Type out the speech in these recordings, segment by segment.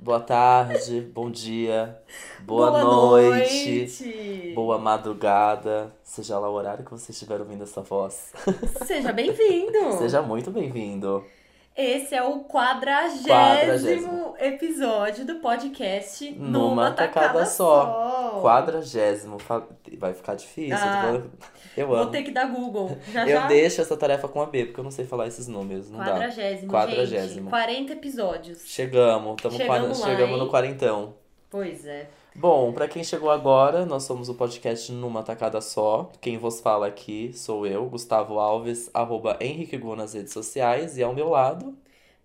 Boa tarde, bom dia, boa, Boa noite, noite. boa madrugada, seja lá o horário que você estiver ouvindo essa voz. Seja bem-vindo! Seja muito bem-vindo. Esse é o quadragésimo, Quadragésimo. Episódio do podcast Numa tacada só. Quadragésimo. fa- Vai ficar difícil. Ah, tô falando- Eu Vou amo. ter que dar Google. Já Eu já. deixo essa tarefa com a B, porque eu não sei falar esses números. Não dá. Quadragésimo, Quadragésimo. gente. 40 episódios. Chegamos, tamo Chegamos lá, chegamos hein? no quarentão. Pois é. Bom, pra quem chegou agora, nós somos o podcast Numa Tacada Só. Quem vos fala aqui sou eu, Gustavo Alves, arroba Henrique Gu nas redes sociais. E ao meu lado,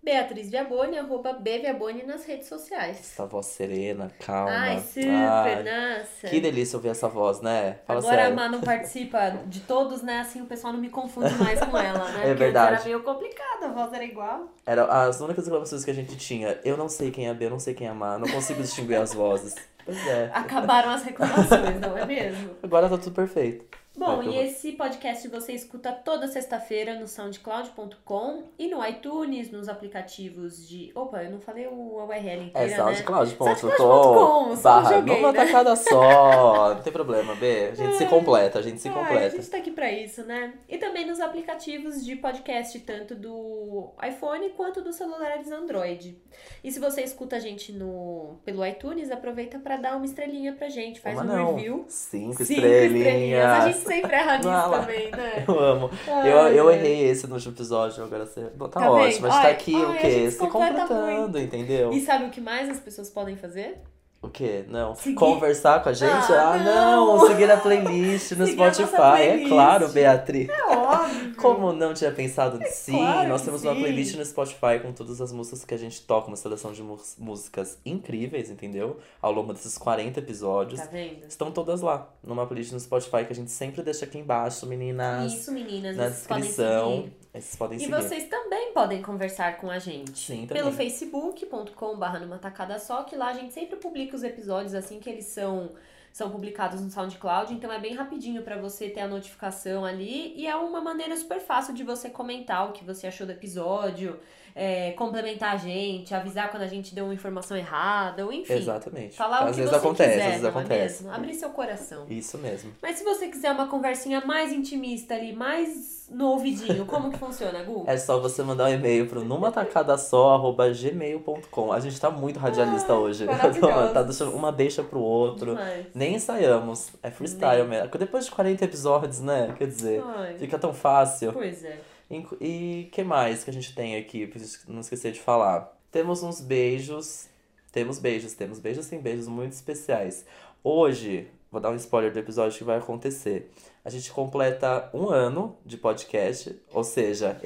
Beatriz Viaboni, arroba Bviaboni nas redes sociais. essa voz serena, calma. Ai, super, Ai, nossa. Que delícia ouvir essa voz, né? Fala Agora sério. a Má não participa de todos, né? Assim o pessoal não me confunde mais com ela, né? É Porque verdade. Era meio complicado, a voz era igual. Era as únicas reclamações que a gente tinha. Eu não sei quem é a B, eu não sei quem é a Má, não consigo distinguir as vozes. Pois é. Acabaram as reclamações, não é mesmo? Agora tá tudo perfeito. Bom, e esse podcast você escuta toda sexta-feira no soundcloud.com e no iTunes, nos aplicativos de. Opa, eu não falei o URL É inteira, né? soundcloud.com Soundcloud.com, barra joguei, numa né? tacada só. Não tem problema, B. A gente se completa, a gente se completa. a gente tá aqui pra isso, né? E também nos aplicativos de podcast, tanto do iPhone quanto dos celulares Android. E se você escuta a gente no pelo iTunes, aproveita pra dar uma estrelinha pra gente, faz Uma um não. review. Cinco, Cinco estrelinhas. A gente sempre erra nisso também, né? Eu amo. Ai, eu, eu errei esse no último episódio, agora você. Tá, Tá ótimo, vendo? a gente tá aqui ai, o quê? Se se completa completando, entendeu? E sabe o que mais as pessoas podem fazer? O quê? Não. Seguir- Conversar com a gente? Ah, Ah, não! não. Seguir a playlist no Spotify. É playlist. claro, Beatriz. É óbvio. Como não tinha pensado? sim, claro nós temos uma sim. playlist no Spotify com todas as músicas que a gente toca, uma seleção de músicas incríveis, entendeu? Ao longo desses 40 episódios. Tá vendo? Estão todas lá, numa playlist no Spotify que a gente sempre deixa aqui embaixo, meninas. Isso, meninas, na vocês podem descrição. seguir. Esses podem E seguir. vocês também podem conversar com a gente. Sim, Pelo facebook.com.br numa tacada só, que lá a gente sempre publica os episódios assim que eles são, são publicados no SoundCloud, então é bem rapidinho pra você ter a notificação ali. E é uma maneira super fácil de você comentar o que você achou do episódio, é, complementar a gente, avisar quando a gente deu uma informação errada, ou enfim. Exatamente. Falar o às que vezes você acontece, quiser, às vezes é acontece. mesmo? Abrir seu coração. Isso mesmo. Mas se você quiser uma conversinha mais intimista ali, mais no ouvidinho, como que funciona, Gu? É só você mandar um e-mail pro numatacadasó.gmail.com. A gente tá muito radialista hoje. maravilhosos. tá deixando uma deixa pro outro. Demais. Nem ensaiamos. É freestyle Nem. mesmo. Depois de 40 episódios, né? Quer dizer, Ai, fica tão fácil. Pois é. E que mais que a gente tem aqui? Pra não esquecer de falar. Temos uns beijos. Temos beijos, temos beijos tem beijos muito especiais. Hoje, vou dar um spoiler do episódio que vai acontecer. A gente completa um ano de podcast, ou seja,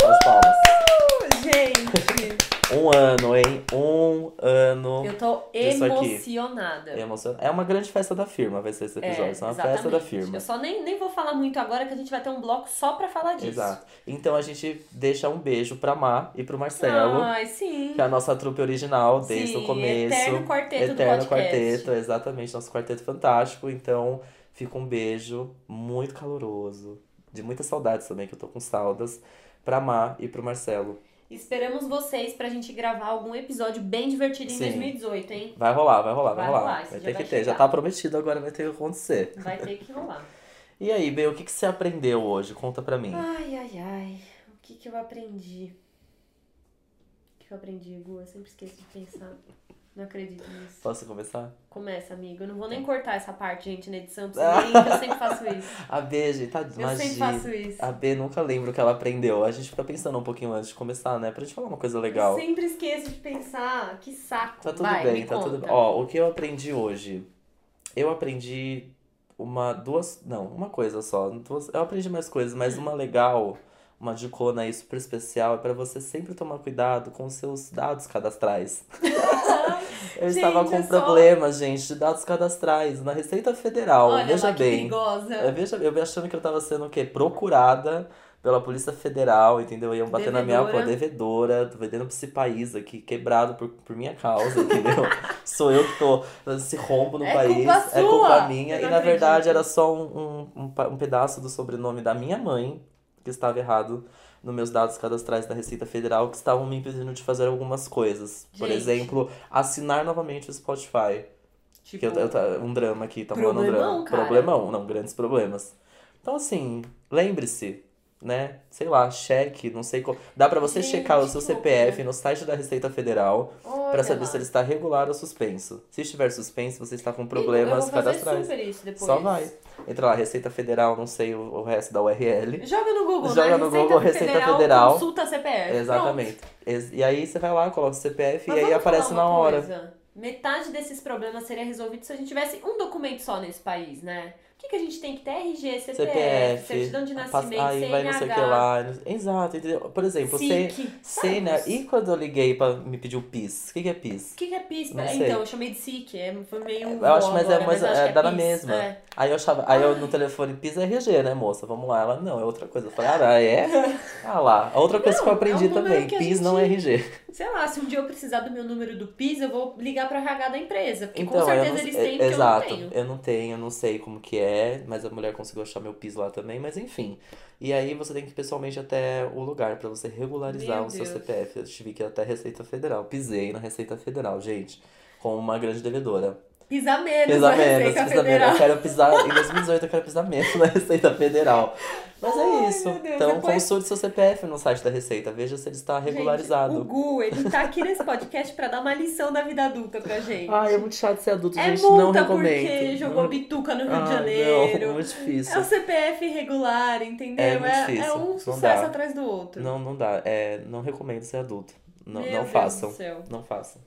salva de palmas. Gente, Um ano, hein? Um ano. eu tô aqui. emocionada. É É uma grande festa da firma, vai ser esse episódio. É, uma festa da exatamente. firma. Eu só nem, nem vou falar muito agora que a gente vai ter um bloco só pra falar disso. Exato. Então a gente deixa um beijo pra Má e pro Marcelo. Ai, sim. Que é a nossa trupe original desde Sim, o começo. eterno quarteto Eterno quarteto, exatamente. Nosso quarteto fantástico. Então, fica um beijo muito caloroso. De muitas saudades também, que eu tô com saudades. Pra Má e pro Marcelo. Esperamos vocês pra gente gravar algum episódio bem divertido em Sim. 2018, hein? Vai rolar, vai rolar, vai, Vai rolar. Vai ter vai que ter. Já tá prometido, agora vai ter que acontecer. Vai ter que rolar. E aí, Bê, o que, que você aprendeu hoje? Conta pra mim. Ai, ai, ai. O que que eu aprendi? O que que eu aprendi, Gu? Eu sempre esqueço de pensar. Não acredito nisso. Posso começar? Começa, amigo. Eu não vou nem cortar essa parte, gente, na edição. pra vocês verem que eu sempre faço isso. A B, gente, tá Eu sempre faço isso. A B nunca lembra o que ela aprendeu. A gente fica pensando um pouquinho antes de começar, né? Pra gente falar uma coisa legal. Eu sempre esqueço de pensar. Que saco. Tá tudo Vai, bem, me tá tudo conta. bem. Ó, o que eu aprendi hoje? Eu aprendi uma, duas, não, uma coisa só. Duas, eu aprendi mais coisas, mas uma legal, uma dicona aí super especial é pra você sempre tomar cuidado com os seus dados cadastrais. Eu Gente, estava com é só- problemas, gente, de dados cadastrais na Receita Federal. Olha Veja lá que bem. perigosa. Eu, veja, eu achando que eu tava sendo o quê? Procurada pela Polícia Federal, entendeu? Iam bater na minha pô, Devedora. devedora, tô vendendo pra esse país aqui, quebrado por, por minha causa, entendeu? Sou eu que tô esse rombo no É país, culpa é culpa minha. Eu E na verdade acredito. era só um, um, um pedaço do sobrenome da minha mãe que estava errado. nos meus dados cadastrais da Receita Federal que estavam me impedindo de fazer algumas coisas. Por Gente. exemplo, assinar novamente o Spotify. Tipo, Que eu, eu, tá- um drama aqui, tá rolando um drama. cara. Problemão, não, grandes problemas. Então, assim, lembre-se, né? Sei lá, cheque, não sei como. Dá pra você Gente, checar o seu CPF no site da Receita Federal pra saber lá. se ele está regular ou suspenso. Se estiver suspenso, você está com problemas cadastrais. Só vai. Entra lá, Receita Federal, não sei o, o resto da URL. Joga no Google, Joga né? no Google, Receita Federal. Consulta CPF. Exatamente. Ex- E aí você vai lá, coloca o CPF Mas e aí aparece na hora. coisa. Metade desses problemas seria resolvido se a gente tivesse um documento só nesse país, né? O que, que a gente tem que ter? RG, CPF, CPF, certidão de nascimento, aí vai não sei o que lá. Exato, entendeu? Por exemplo. SIC. Sei, né? E quando eu liguei pra me pedir o PIS? O que, que é PIS? O que, que é PIS? Não É, sei. Então, eu chamei de SIC, é, foi meio. Eu acho, mas é, mas é, que dá na mesma. é. Aí eu achava, aí eu no telefone PIS é RG, né, moça? Vamos lá. Ela, não, é outra coisa. Eu falei, ah, é? Ah lá. A outra coisa Não, que eu é aprendi também, PIS não é gente- RG. Sei lá, se um dia eu precisar do meu número do PIS, eu vou ligar pra RH da empresa. Porque Então, com certeza não, eles é- têm, porque exato, eu não tenho. eu não tenho, eu não sei como que é, mas a mulher conseguiu achar meu PIS lá também, mas enfim. E aí você tem que ir pessoalmente até o lugar pra você regularizar Meu o seu Deus. CPF. Eu tive que ir até a Receita Federal. Pisei na Receita Federal, gente, como uma grande devedora. Pisa menos Pisa na menos, Receita pisa menos. Federal. Eu quero pisar, em 2018 eu quero pisar menos na Receita Federal. Mas Ai, é isso. Deus, então depois- consulte seu CPF no site da Receita, veja se ele está regularizado. Gente, o Gu, ele tá aqui nesse podcast pra dar uma lição da vida adulta pra gente. Ai, é muito chato ser adulto, É gente, não recomendo. porque jogou bituca no Rio Ah, de Janeiro. Não, muito difícil. É o CPF irregular, entendeu? É muito difícil, é um não sucesso dá. atrás do outro. Não, não dá. É, não recomendo ser adulto. Não, Meu não Deus façam. Não façam.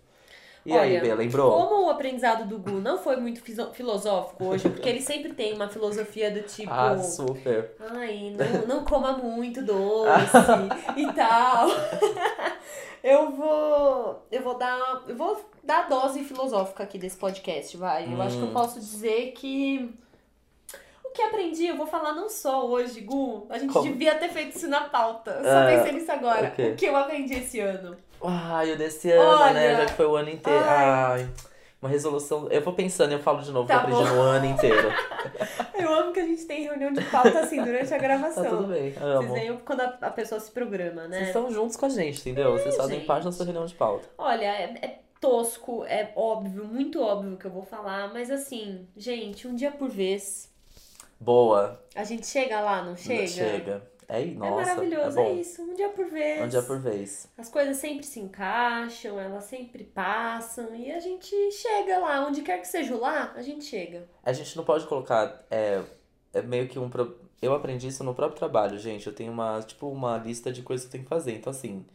E Olha, aí, Bê, lembrou? Como o aprendizado do Gu não foi muito filosófico hoje, porque ele sempre tem uma filosofia do tipo. Ah, super. Ai, não, não coma muito doce e tal. Eu vou. Eu vou dar. Eu vou dar a dose filosófica aqui desse podcast, vai. Eu acho que eu Hum. posso dizer que. O que aprendi, eu vou falar não só hoje, Gu. A gente Como? devia ter feito isso na pauta. Só Ah, pensei nisso agora. o quê? O que eu aprendi esse ano? Ai, o desse ano, Olha. né? Já que foi o ano inteiro. Ai. Ai. Uma resolução. Eu vou pensando, eu falo de novo Tá eu aprendi no ano inteiro. Eu amo que a gente tem reunião de pauta assim durante a Tá gravação. tudo bem. Vocês Amo. veem quando a, a pessoa se programa, né? Vocês estão juntos com a gente, entendeu? Vocês fazem gente. parte da sua reunião de pauta. Olha, é, é tosco, é óbvio, muito óbvio que eu vou falar, mas assim, gente, um dia por vez. Boa. A gente chega lá, não chega? Chega. É, É nossa, é maravilhoso, é, bom. isso. Um dia por vez. Um dia por vez. As coisas sempre se encaixam, elas sempre passam e a gente chega lá, onde quer que seja lá, a gente chega. A gente não pode colocar. É, é meio que um. pro- Eu aprendi isso no próprio trabalho, gente. Eu tenho uma, tipo, uma lista de coisas que eu tenho que fazer. Então, assim,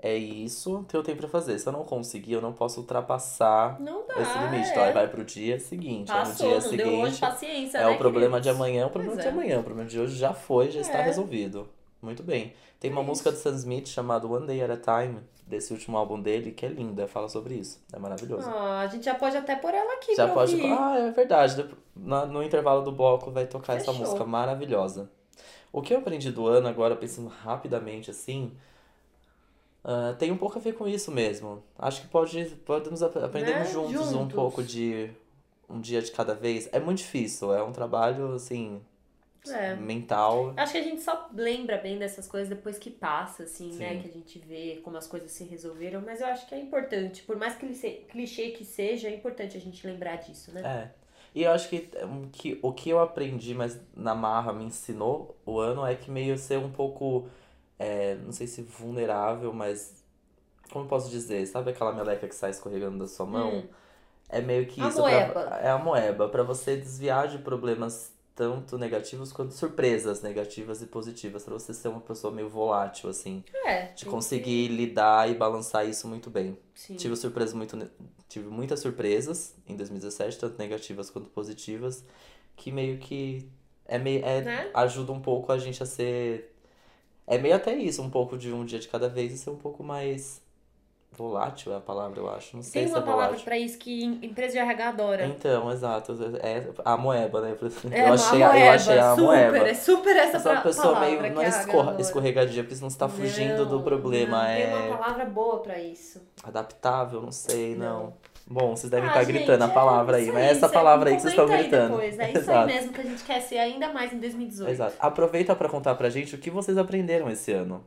é isso que eu tenho pra fazer. Se eu não conseguir, eu não posso ultrapassar Não dá. esse limite. é. Então, aí vai pro dia seguinte. Passou, no não dia deu hoje, seguinte. paciência, É né, o problema de amanhã, é o problema Pois de é. amanhã. O problema de hoje já foi, já está É. resolvido. Muito bem. Tem uma É música do Sam Smith chamada One Day at a Time, desse último álbum dele, que é linda, fala sobre isso. É maravilhoso. Ah, a gente já pode até pôr ela aqui Já pode. ouvir. Ah, é verdade. Na- no intervalo do bloco vai tocar essa Fechou. música maravilhosa. O que eu aprendi do ano, agora pensando rapidamente assim, ah, tem um pouco a ver com isso mesmo. Acho que pode, podemos ap- aprendermos Né? juntos, um Juntos. pouco de um dia de cada vez. É muito difícil, é um trabalho assim, É. mental. Acho que a gente só lembra bem dessas coisas depois que passa, assim, né? Sim. Que a gente vê como as coisas se resolveram. Mas eu acho que é importante. Por mais clichê, clichê que seja, é importante a gente lembrar disso, né? É. E eu acho que, um, que o que eu aprendi, mas na marra me ensinou o ano é que meio ser um pouco, é, não sei se vulnerável, mas como eu posso dizer? Sabe aquela meleca que sai escorregando da sua mão? Hum. É meio que A isso. moeba. Pra, é a moeba, pra você desviar de problemas tanto negativos quanto surpresas negativas e positivas, pra você ser uma pessoa meio volátil, assim. É. De conseguir lidar e balançar isso muito bem. que- Sim. Tive surpresas muito. Tive muitas surpresas em 2017, tanto negativas quanto positivas, que meio que é meio, é, Né? ajuda um pouco a gente a ser. É meio até isso, um pouco de um dia de cada vez e ser um pouco mais volátil é a palavra, eu acho. Não sei Tem se uma é palavra pra isso que em- empresa de RH adora. Então, exato. É a moeba, né? É, eu, achei, a- eu moeba, achei a super, moeba. É super essa é pra- pessoa palavra meio. Não é escorra- escorregadia, porque você não está fugindo do Não, problema. não, é Tem uma palavra boa pra isso. adaptável, não sei, não. Não. Bom, vocês devem Ah, estar gente, gritando a é palavra aí, isso mas é essa você palavra aí que vocês estão aí gritando. Depois. É isso Exato. aí mesmo que a gente quer ser ainda mais em 2018. Exato. Aproveita pra contar pra gente o que vocês aprenderam esse ano.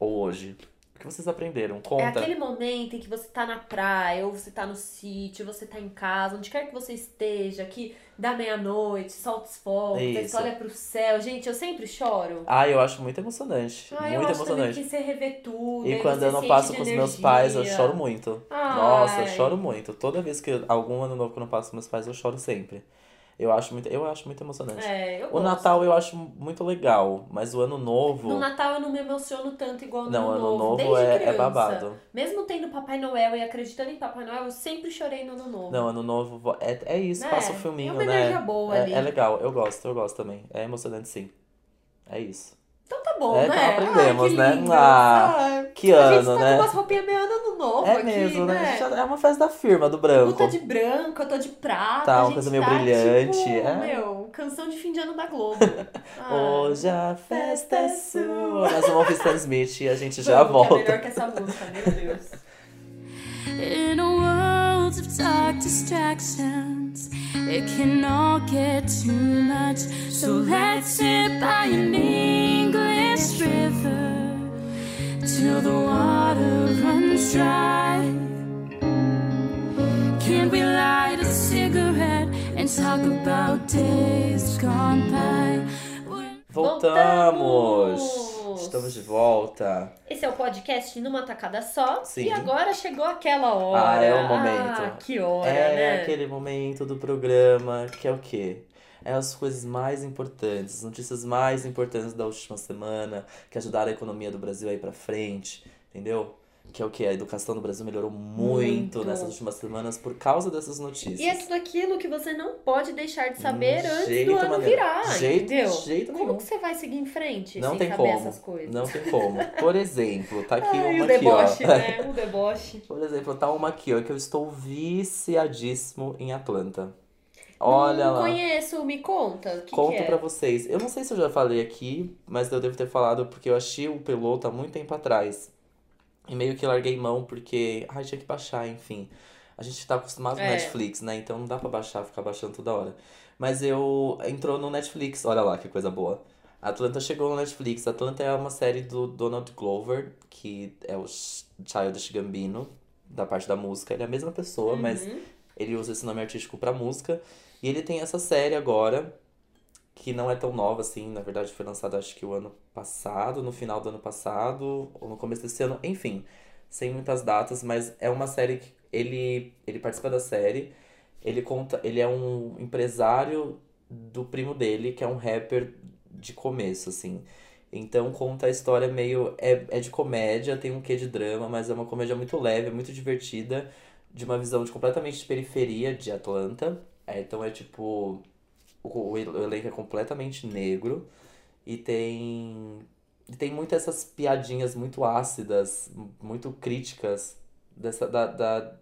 Ou hoje? O que vocês aprenderam? É Conta. aquele momento em que você tá na praia, ou você tá no sítio, você tá em casa, onde quer que você esteja, que dá meia-noite, solta os fogos, você olha pro céu. Gente, eu sempre choro. Ah, eu acho muito emocionante. Ah, eu muito acho também emocionante. que você rever tudo. E quando eu não passo com os meus pais, eu choro muito. Ai. Nossa, eu choro muito. Toda vez que eu- algum ano novo que eu não passo com meus pais, eu choro sempre. Eu acho muito, eu acho muito emocionante. É, eu O gosto. Natal eu acho muito legal, mas o ano novo. No Natal eu não me emociono tanto igual no Não, Ano ano novo desde é, é criança. babado. Mesmo tendo Papai Noel e acreditando em Papai Noel, eu sempre chorei no Ano Novo. Não, ano novo vo- é, é isso, É, passa o filminho, é uma né? boa é, ali. é legal, eu gosto, eu gosto também. É emocionante sim. É isso. Então tá bom, É, né? então aprendemos, Ai, que né? Ah, Que a gente ano, tá né? com umas roupinhas meio ano novo É aqui, mesmo, né? né? É uma festa da firma, do Tu branco. tá de branco, eu tô de prata. Tá, uma coisa meio tá, brilhante, Tipo, é. meu, canção de fim de ano da Globo. Ah, Hoje a festa é sua. Nós vamos ouvir Stan Smith e a gente já vamos, que volta. É melhor que essa música, meu Deus. In a world of dark distractions, it can all get too much. So let's sit by an English river till the water runs dry. Can we light a cigarette and talk about days gone by? Voltamos! Estamos de volta. Esse é o podcast numa tacada só. Sim. E agora chegou aquela hora. Ah, é o momento. Ah, que hora, é né? aquele momento do programa que é o quê? É as coisas mais importantes, as notícias mais importantes da última semana, que ajudaram a economia do Brasil a ir pra frente, entendeu? Que é o quê? A educação do Brasil melhorou muito, Muito. nessas últimas semanas por causa dessas notícias. E é tudo aquilo que você não pode deixar de saber antes do ano maneiro. virar, Jeito- entendeu? jeito como nenhum. que você vai seguir em frente Não sem tem saber como. essas coisas? Não tem como. Por exemplo, tá aqui Ai, uma o aqui, ó. deboche, né? O deboche. Por exemplo, tá uma aqui, ó, que eu estou viciadíssimo em Atlanta. Olha não lá. conheço, me conta. Que, Conto que é? pra vocês. Eu não sei se eu já falei aqui, mas eu devo ter falado porque eu achei o piloto há muito tempo atrás. E meio que larguei mão porque, ai, tinha que baixar, enfim. A gente tá acostumado com É. Netflix, né? Então não dá pra baixar, ficar baixando toda hora. Mas eu entrou no Netflix, olha lá que coisa boa. Atlanta chegou no Netflix. Atlanta é uma série do Donald Glover, que é o Ch- Childish Gambino, da parte da música. Ele é a mesma pessoa, mas Uhum. ele usa esse nome artístico pra música. E ele tem essa série agora, que não é tão nova assim, na verdade foi lançada acho que o ano passado, no final do ano passado, ou no começo desse ano, enfim, sem muitas datas, mas é uma série que ele, ele participa da série, ele conta, ele é um empresário do primo dele, que é um rapper de começo, assim. Então conta a história meio. É, é de comédia, tem um quê de drama, mas é uma comédia muito leve, muito divertida, de uma visão de completamente de periferia de Atlanta. É, então é tipo. O, o el- o elenco é completamente negro e tem. E tem muitas essas piadinhas muito ácidas, muito críticas dessa, da, da-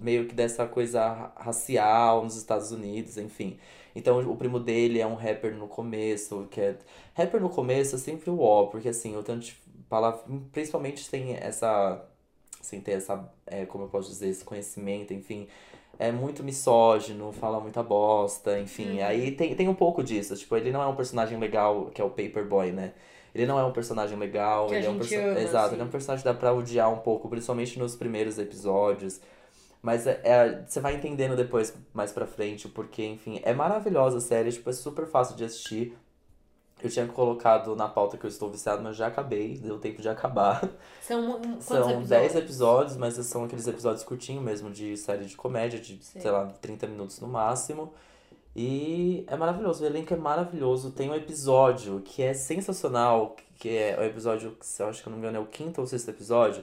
meio que dessa coisa ra- racial nos Estados Unidos, enfim. Então o primo dele é um rapper no começo, que é. Rapper no começo é sempre o ó, porque assim, o tanto de palavra, principalmente tem essa. Sem ter essa. É, como eu posso dizer, esse conhecimento, enfim. É muito misógino, fala muita bosta, enfim. Uhum. Aí tem, tem um pouco disso. Tipo, ele não é um personagem legal, que é o Paperboy, né? Ele não é um personagem legal, Que ele é um gente perso- ama, Exato, assim. ele é um personagem que dá pra odiar um pouco, principalmente nos primeiros episódios. Mas é, é- você vai entendendo depois, mais pra frente, porque, enfim, é maravilhosa a série, tipo, é super fácil de assistir. Eu tinha colocado na pauta que eu estou viciado, mas já acabei, deu tempo de acabar. São São episódios? 10 episódios, mas são aqueles episódios curtinhos mesmo, de série de comédia, de, Sim. sei lá, 30 minutos no máximo. E é maravilhoso, o elenco é maravilhoso. Tem um episódio que é sensacional, que é o episódio, se eu acho que eu não me engano, é o quinto ou sexto episódio,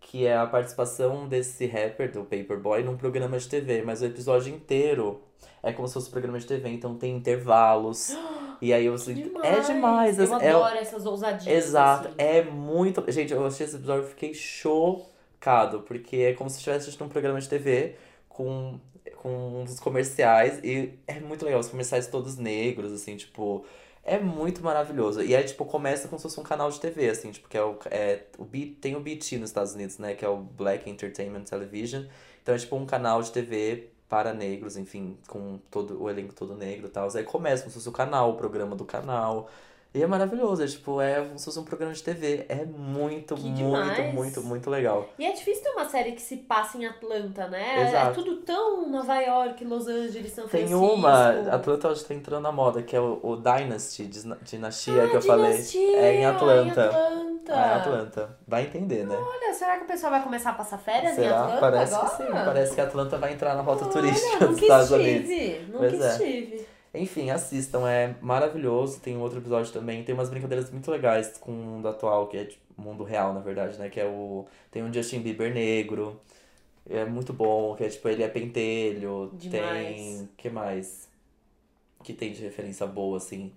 que é a participação desse rapper, do Paperboy, num programa de TV. Mas o episódio inteiro é como se fosse um programa de TV, então tem intervalos. E aí você. É demais, Eu é, adoro essas ousadias. Exato, assim. é muito. Gente, eu achei esse episódio e fiquei chocado, porque é como se estivesse assistindo um programa de TV com, com uns comerciais e é muito legal, os comerciais todos negros, assim, tipo. É muito maravilhoso. E é tipo, começa como se fosse um canal de TV, assim, tipo, que é o. É, o B, tem o BT nos Estados Unidos, né? Que é o Black Entertainment Television. Então é tipo um canal de TV para negros, enfim, com todo o elenco todo negro e tal. Aí começa como se fosse o canal, o programa do canal. E é maravilhoso, é tipo, é como se fosse um programa de TV. É muito, Que muito, demais. muito, muito legal. E é difícil ter uma série que se passa em Atlanta, né? Exato. É tudo tão Nova York, Los Angeles, São Tem Francisco. uma, Atlanta hoje tá entrando na moda, que é o, o Dynasty, Dinastia, que eu Dinastia, falei. É em Atlanta. Em Atlanta. É em Atlanta. Vai entender, né? Olha, será que o pessoal vai começar a passar férias em Será? Atlanta Parece agora? que sim. Parece que Atlanta vai entrar na rota turística Olha, dos nunca Estados Unidos. estive, nunca Pois é. estive. Enfim, assistam, é maravilhoso. Tem um outro episódio também. Tem umas brincadeiras muito legais com o mundo atual, que é tipo, mundo real, na verdade, né? Que é o. Tem um Justin Bieber negro. É muito bom, que é tipo, ele é pentelho. Demais. Tem. que mais? Que tem de referência boa, assim.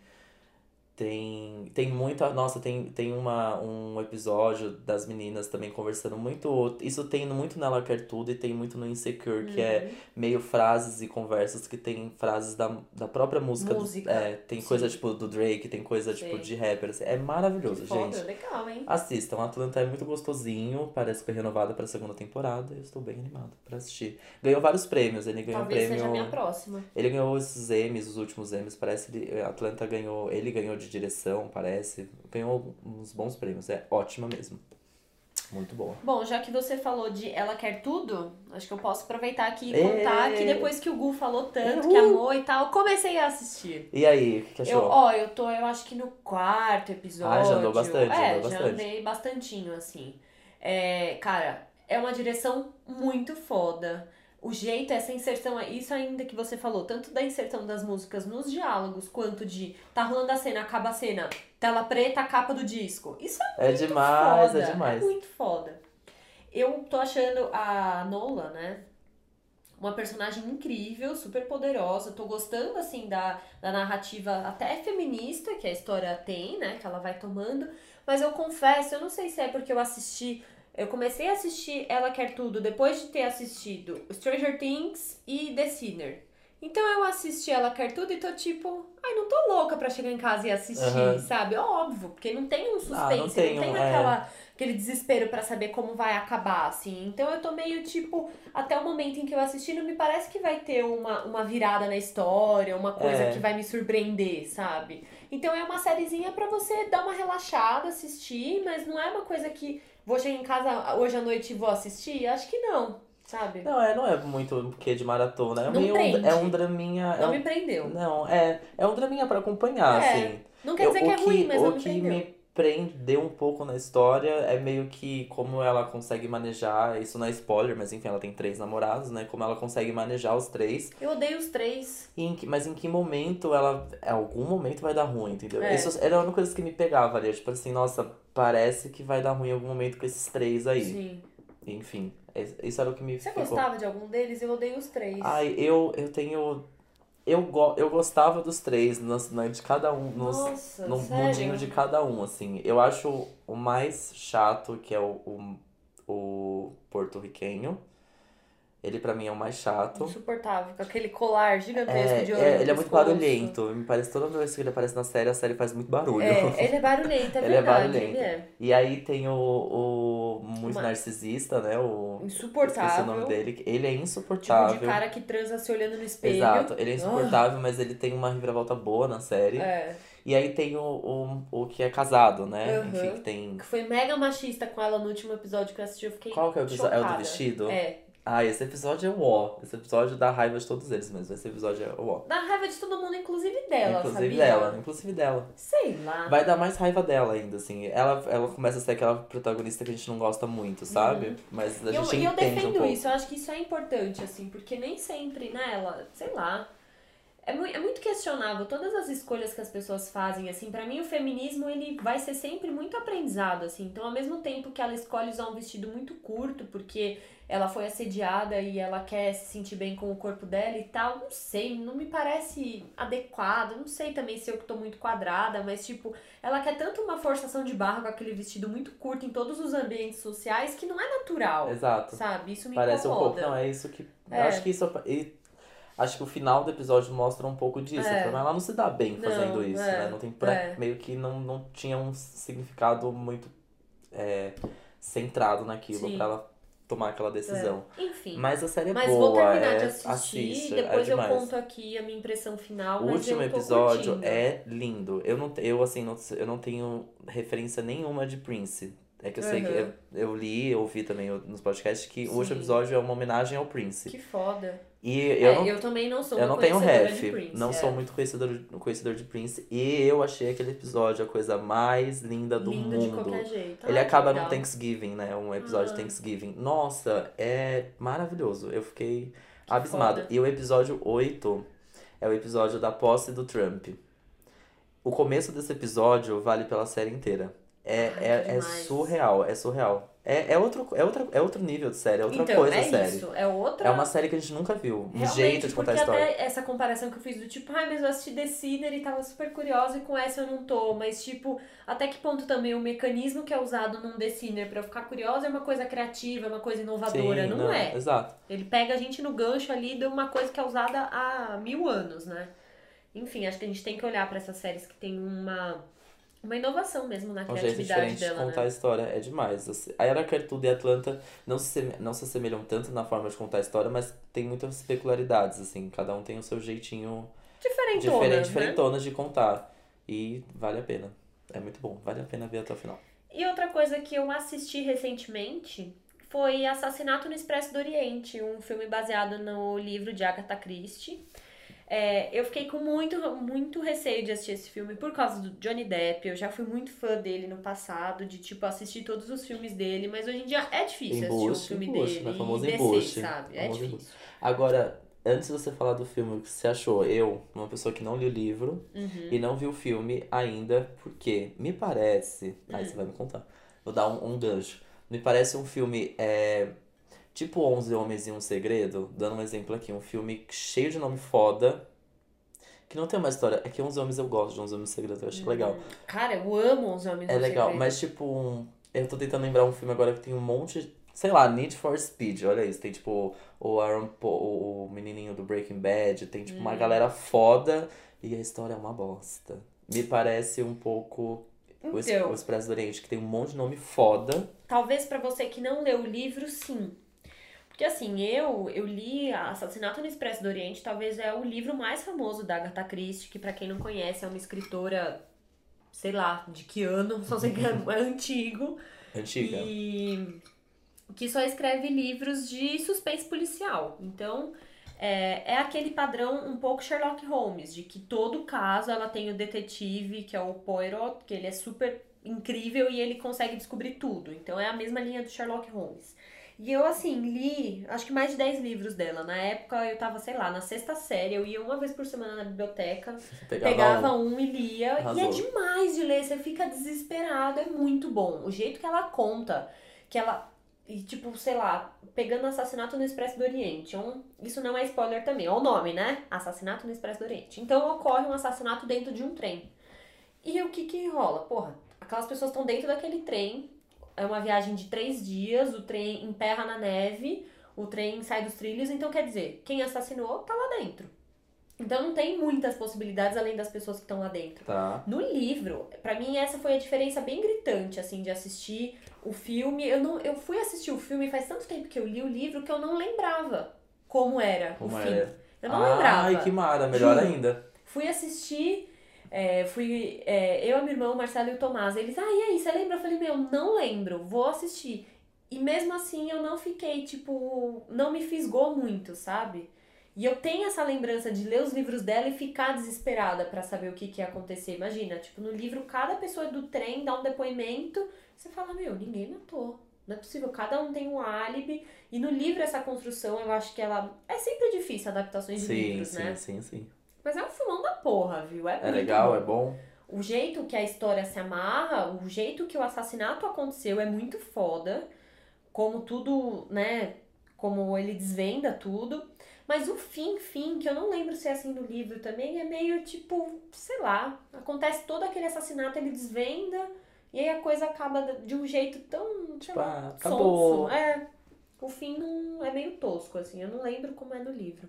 Tem, tem muita. Nossa, tem, tem uma, um episódio das meninas também conversando muito. Isso tem muito nela Quer Tudo e tem muito no Insecure, que é Uhum. meio frases e conversas que tem frases da, da própria música. do- Música. é, tem Sim. coisa tipo do Drake, tem coisa tipo Sei. de rapper. assim, É maravilhoso, Que foda, gente. legal, hein? Assistam, Atlanta é muito gostosinho, parece que foi renovada pra segunda temporada. Eu estou bem animado pra assistir. Ganhou vários prêmios, ele ganhou Talvez prêmio. seja a minha próxima. Ele ganhou esses Emmys, os últimos Emmys, parece que Atlanta ganhou, ele ganhou de direção, parece. Ganhou uns bons prêmios, é ótima mesmo. Muito boa. Bom, já que você falou de Ela Quer Tudo, acho que eu posso aproveitar aqui e contar que depois que o Gu falou tanto, que amou e tal, comecei a assistir. E aí, o que, que Eu, achou? ó, eu tô, eu acho que no quarto episódio. Ah, já andou bastante, já É, andou já bastante. andei bastantinho, assim. É, cara, é uma direção muito foda. O jeito, essa inserção, isso ainda que você falou, tanto da inserção das músicas nos diálogos, quanto de tá rolando a cena, acaba a cena, tela preta, capa do disco. Isso é É demais, foda, é demais. É muito foda. Eu tô achando a Nola, né? Uma personagem incrível, super poderosa. Tô gostando, assim, da, da narrativa até feminista que a história tem, né? Que ela vai tomando. Mas eu confesso, eu não sei se é porque eu assisti. Eu comecei a assistir Ela Quer Tudo depois de ter assistido Stranger Things e The Sinner. Então eu assisti Ela Quer Tudo e tô tipo, ai, não tô louca pra chegar em casa e assistir, Aham. sabe? Óbvio, porque não tem um suspense, Ah, não tem não tem é. aquela, aquele desespero pra saber como vai acabar, assim. Então eu tô meio tipo, até o momento em que eu assisti, não me parece que vai ter uma, uma virada na história, uma coisa É. que vai me surpreender, sabe? Então é uma sériezinha pra você dar uma relaxada, assistir, mas não é uma coisa que vou chegar em casa hoje à noite e vou assistir. Acho que não, sabe? Não, é, não é muito que de maratona. É, Não meio, um- é um draminha. é Não um- me prendeu. Não, é, é um draminha pra acompanhar, É, assim. Não quer Eu- dizer que o é ruim, mas o não me que prendeu. me prendeu um pouco na história é meio que como ela consegue manejar, isso não é spoiler, mas enfim, ela tem três namorados, né? Como ela consegue manejar os três, Eu odeio os três. em que- mas em que momento ela. Em algum momento vai dar ruim, entendeu? É. Isso era uma coisa que me pegava ali. Tipo assim, nossa, parece que vai dar ruim em algum momento com esses três aí. Sim. Enfim, es- isso era o que me Você ficou. gostava de algum deles? Eu odeio os três. Ai, eu, eu tenho. Eu, go, eu gostava dos três, nos, né, de cada um. Nos, Nossa, no sério? mundinho de cada um, assim. Eu acho o mais chato, que é o, o, o porto-riquenho. Ele pra mim é o mais chato. Insuportável, com aquele colar gigantesco É, de ouro. é, ele é muito pescoço. barulhento. Me parece toda vez que ele aparece na série, a série faz muito barulho. É, ele é barulhento, é Ele é verdade. barulhento. Ele é E aí tem o, o muito narcisista, né? O. insuportável. Esqueci o nome dele. Ele é Tipo insuportável. de cara que transa se olhando no espelho. Exato, ele é insuportável, mas ele tem uma reviravolta boa na série. É. E aí tem o, o, o que é casado, né? Uhum. Enfim, que tem. Que foi mega machista com ela no último episódio que eu assisti. Eu fiquei. Qual que é o episódio? É o do vestido? É. Ah, esse episódio é o ó. Esse episódio dá raiva de todos eles mesmo. Esse episódio é o ó. Dá raiva de todo mundo, inclusive dela, inclusive sabia? dela, inclusive dela. Sei lá. Vai dar mais raiva dela ainda, assim. Ela, ela começa a ser aquela protagonista que a gente não gosta muito, sabe? Mas a eu, gente e eu entende um defendo pouco. isso, eu acho que isso é importante, assim, porque nem sempre, né, ela, sei lá. É, mui- é muito questionável todas as escolhas que as pessoas fazem, assim, pra mim o feminismo ele vai ser sempre muito aprendizado, assim. Então, ao mesmo tempo que ela escolhe usar um vestido muito curto, porque ela foi assediada e ela quer se sentir bem com o corpo dela e tal, não sei, não me parece adequado, não sei também se eu que tô muito quadrada, mas tipo, ela quer tanto uma forçação de barra com aquele vestido muito curto em todos os ambientes sociais que não é natural. Exato. Sabe? Isso me Parece um incomoda. pouco. Não, é isso que. É. Eu acho que isso. E, acho que o final do episódio mostra um pouco disso. É. Ela não se dá bem Não, fazendo isso, é, né? Não tem pra, é. Meio que não, não tinha um significado muito é, centrado naquilo pra ela tomar aquela decisão. Enfim. Mas a série é Mas boa, vou terminar é, de assistir, assiste, depois é eu conto aqui a minha impressão final. O mas último episódio curtindo. é lindo. Eu não, eu assim, não, eu não tenho referência nenhuma de Prince. É que eu sei que eu, eu li, eu ouvi também nos podcasts que o Sim. último episódio é uma homenagem ao Prince. Que foda. E eu É, não eu também não sou Eu não tenho ref, de Prince, não é. sou muito conhecedor, conhecedor de Prince. E eu achei aquele episódio a coisa mais linda do Lindo de mundo. qualquer jeito. Ele Ah, que acaba no. Thanksgiving, né? Um episódio de Ah. Thanksgiving. Nossa, é maravilhoso. Eu fiquei abismado. foda. E o episódio 8 é o episódio da posse do Trump. O começo desse episódio vale pela série inteira. É, Ai, é, que é surreal, é surreal. É, é, outro, é, outra, é outro nível de série, é outra então, coisa é série. isso. É outra. É uma série que a gente nunca viu. Um Realmente, jeito de contar a história. até essa comparação que eu fiz do tipo, ai, mas eu assisti The Sinner e tava super curiosa e com essa eu não tô. Mas, tipo, até que ponto também o mecanismo que é usado num The Sinner pra eu ficar curiosa é uma coisa criativa, é uma coisa inovadora. Sim, não, é. Exato. Ele pega a gente no gancho ali de uma coisa que é usada há mil anos, né? Enfim, acho que a gente tem que olhar pra essas séries que tem uma, uma inovação mesmo na É um jeito criatividade diferente de dela, contar a né? história. É demais. A Era Cartudo e Atlanta não se, não se assemelham tanto na forma de contar a história, mas tem muitas peculiaridades, assim. Cada um tem o seu jeitinho Diferentona, diferente, né? diferentonas de contar. E vale a pena. É muito bom. Vale a pena ver até o final. E outra coisa que eu assisti recentemente foi Assassinato no Expresso do Oriente, um filme baseado no livro de Agatha Christie. É, eu fiquei com muito, muito receio de assistir esse filme por causa do Johnny Depp. Eu já fui muito fã dele no passado, de tipo assistir todos os filmes dele, mas hoje em dia é difícil assistir Embuste, filme embuste, dele né? Famoso e descer, embuste. sabe? É difícil. Agora, antes de você falar do filme, o que você achou? Eu, uma pessoa que não li o livro Uhum. e não viu o filme ainda, porque me parece. Aí Hum. você vai me contar. Vou dar um, um gancho. Me parece um filme. É, tipo 11 Homens e um Segredo. Dando um exemplo aqui. Um filme cheio de nome foda. Que não tem uma história. É que 11 Homens eu gosto de 11 Homens e um Segredo. Eu acho legal. Cara, eu amo os homens É do legal, Segredo. mas tipo um. Eu tô tentando lembrar um filme agora que tem um monte. Sei lá, Need for Speed, olha isso. Tem tipo o Aaron Paul, o, menininho do Breaking Bad, tem tipo Hum. uma galera foda e a história é uma bosta. Me parece um pouco Então. o Expresso do Oriente, que tem um monte de nome foda. Talvez pra você que não leu o livro, sim. Porque assim, eu eu li Assassinato no Expresso do Oriente, talvez é o livro mais famoso da Agatha Christie, que pra quem não conhece é uma escritora, sei lá, de que ano, só sei que é antigo, Antiga. e que só escreve livros de suspense policial. Então, é, é aquele padrão um pouco Sherlock Holmes, de que todo caso ela tem o detetive, que é o Poirot, que ele é super incrível e ele consegue descobrir tudo. Então é a mesma linha do Sherlock Holmes. E eu, assim, li acho que mais de 10 livros dela. Na época eu tava, sei lá, na sexta série, eu ia uma vez por semana na biblioteca, Pegava, pegava um. um e lia. E é Arrasou. demais de ler, você fica desesperado, é muito bom. O jeito que ela conta, que ela. E tipo, sei lá, pegando assassinato no Expresso do Oriente. Um, isso não é spoiler também, é o nome, né? Assassinato no Expresso do Oriente. Então ocorre um assassinato dentro de um trem. E o que que rola? Porra, aquelas pessoas estão dentro daquele trem. É uma viagem de três dias, o trem emperra na neve, o trem sai dos trilhos, então quer dizer, quem assassinou tá lá dentro. Então não tem muitas possibilidades além das pessoas que estão lá dentro. Tá. No livro, pra mim essa foi a diferença bem gritante, assim, de assistir o filme. Eu não, eu fui assistir o filme faz tanto tempo que eu li o livro que eu não lembrava como era Como o fim. era? Eu não lembrava. Ai, que mara, melhor Juro. ainda. Fui assistir, é, fui é, eu, a minha irmã, o Marcelo e o Tomás. Eles, ah, e aí, você lembra? Eu falei, meu, não lembro, vou assistir. E mesmo assim eu não fiquei, tipo, não me fisgou muito, sabe? E eu tenho essa lembrança de ler os livros dela e ficar desesperada pra saber o que, que ia acontecer. Imagina, tipo, no livro, cada pessoa do trem dá um depoimento, você fala, meu, ninguém matou. Não é possível, cada um tem um álibi. E no livro, essa construção, eu acho que ela. É sempre difícil adaptações de Sim, livros, sim, né? sim, sim. Mas é um filmão da porra, viu? É, É legal, bom. é bom. O jeito que a história se amarra, o jeito que o assassinato aconteceu é muito foda. Como tudo, né? Como ele desvenda tudo. Mas o fim, fim, que eu não lembro se é assim no livro também, é meio tipo, sei lá. Acontece todo aquele assassinato, ele desvenda. E aí a coisa acaba de um jeito tão, sei Tipo, lá, ah, acabou. sonso. É. O fim não é meio tosco, assim. Eu não lembro como é no livro.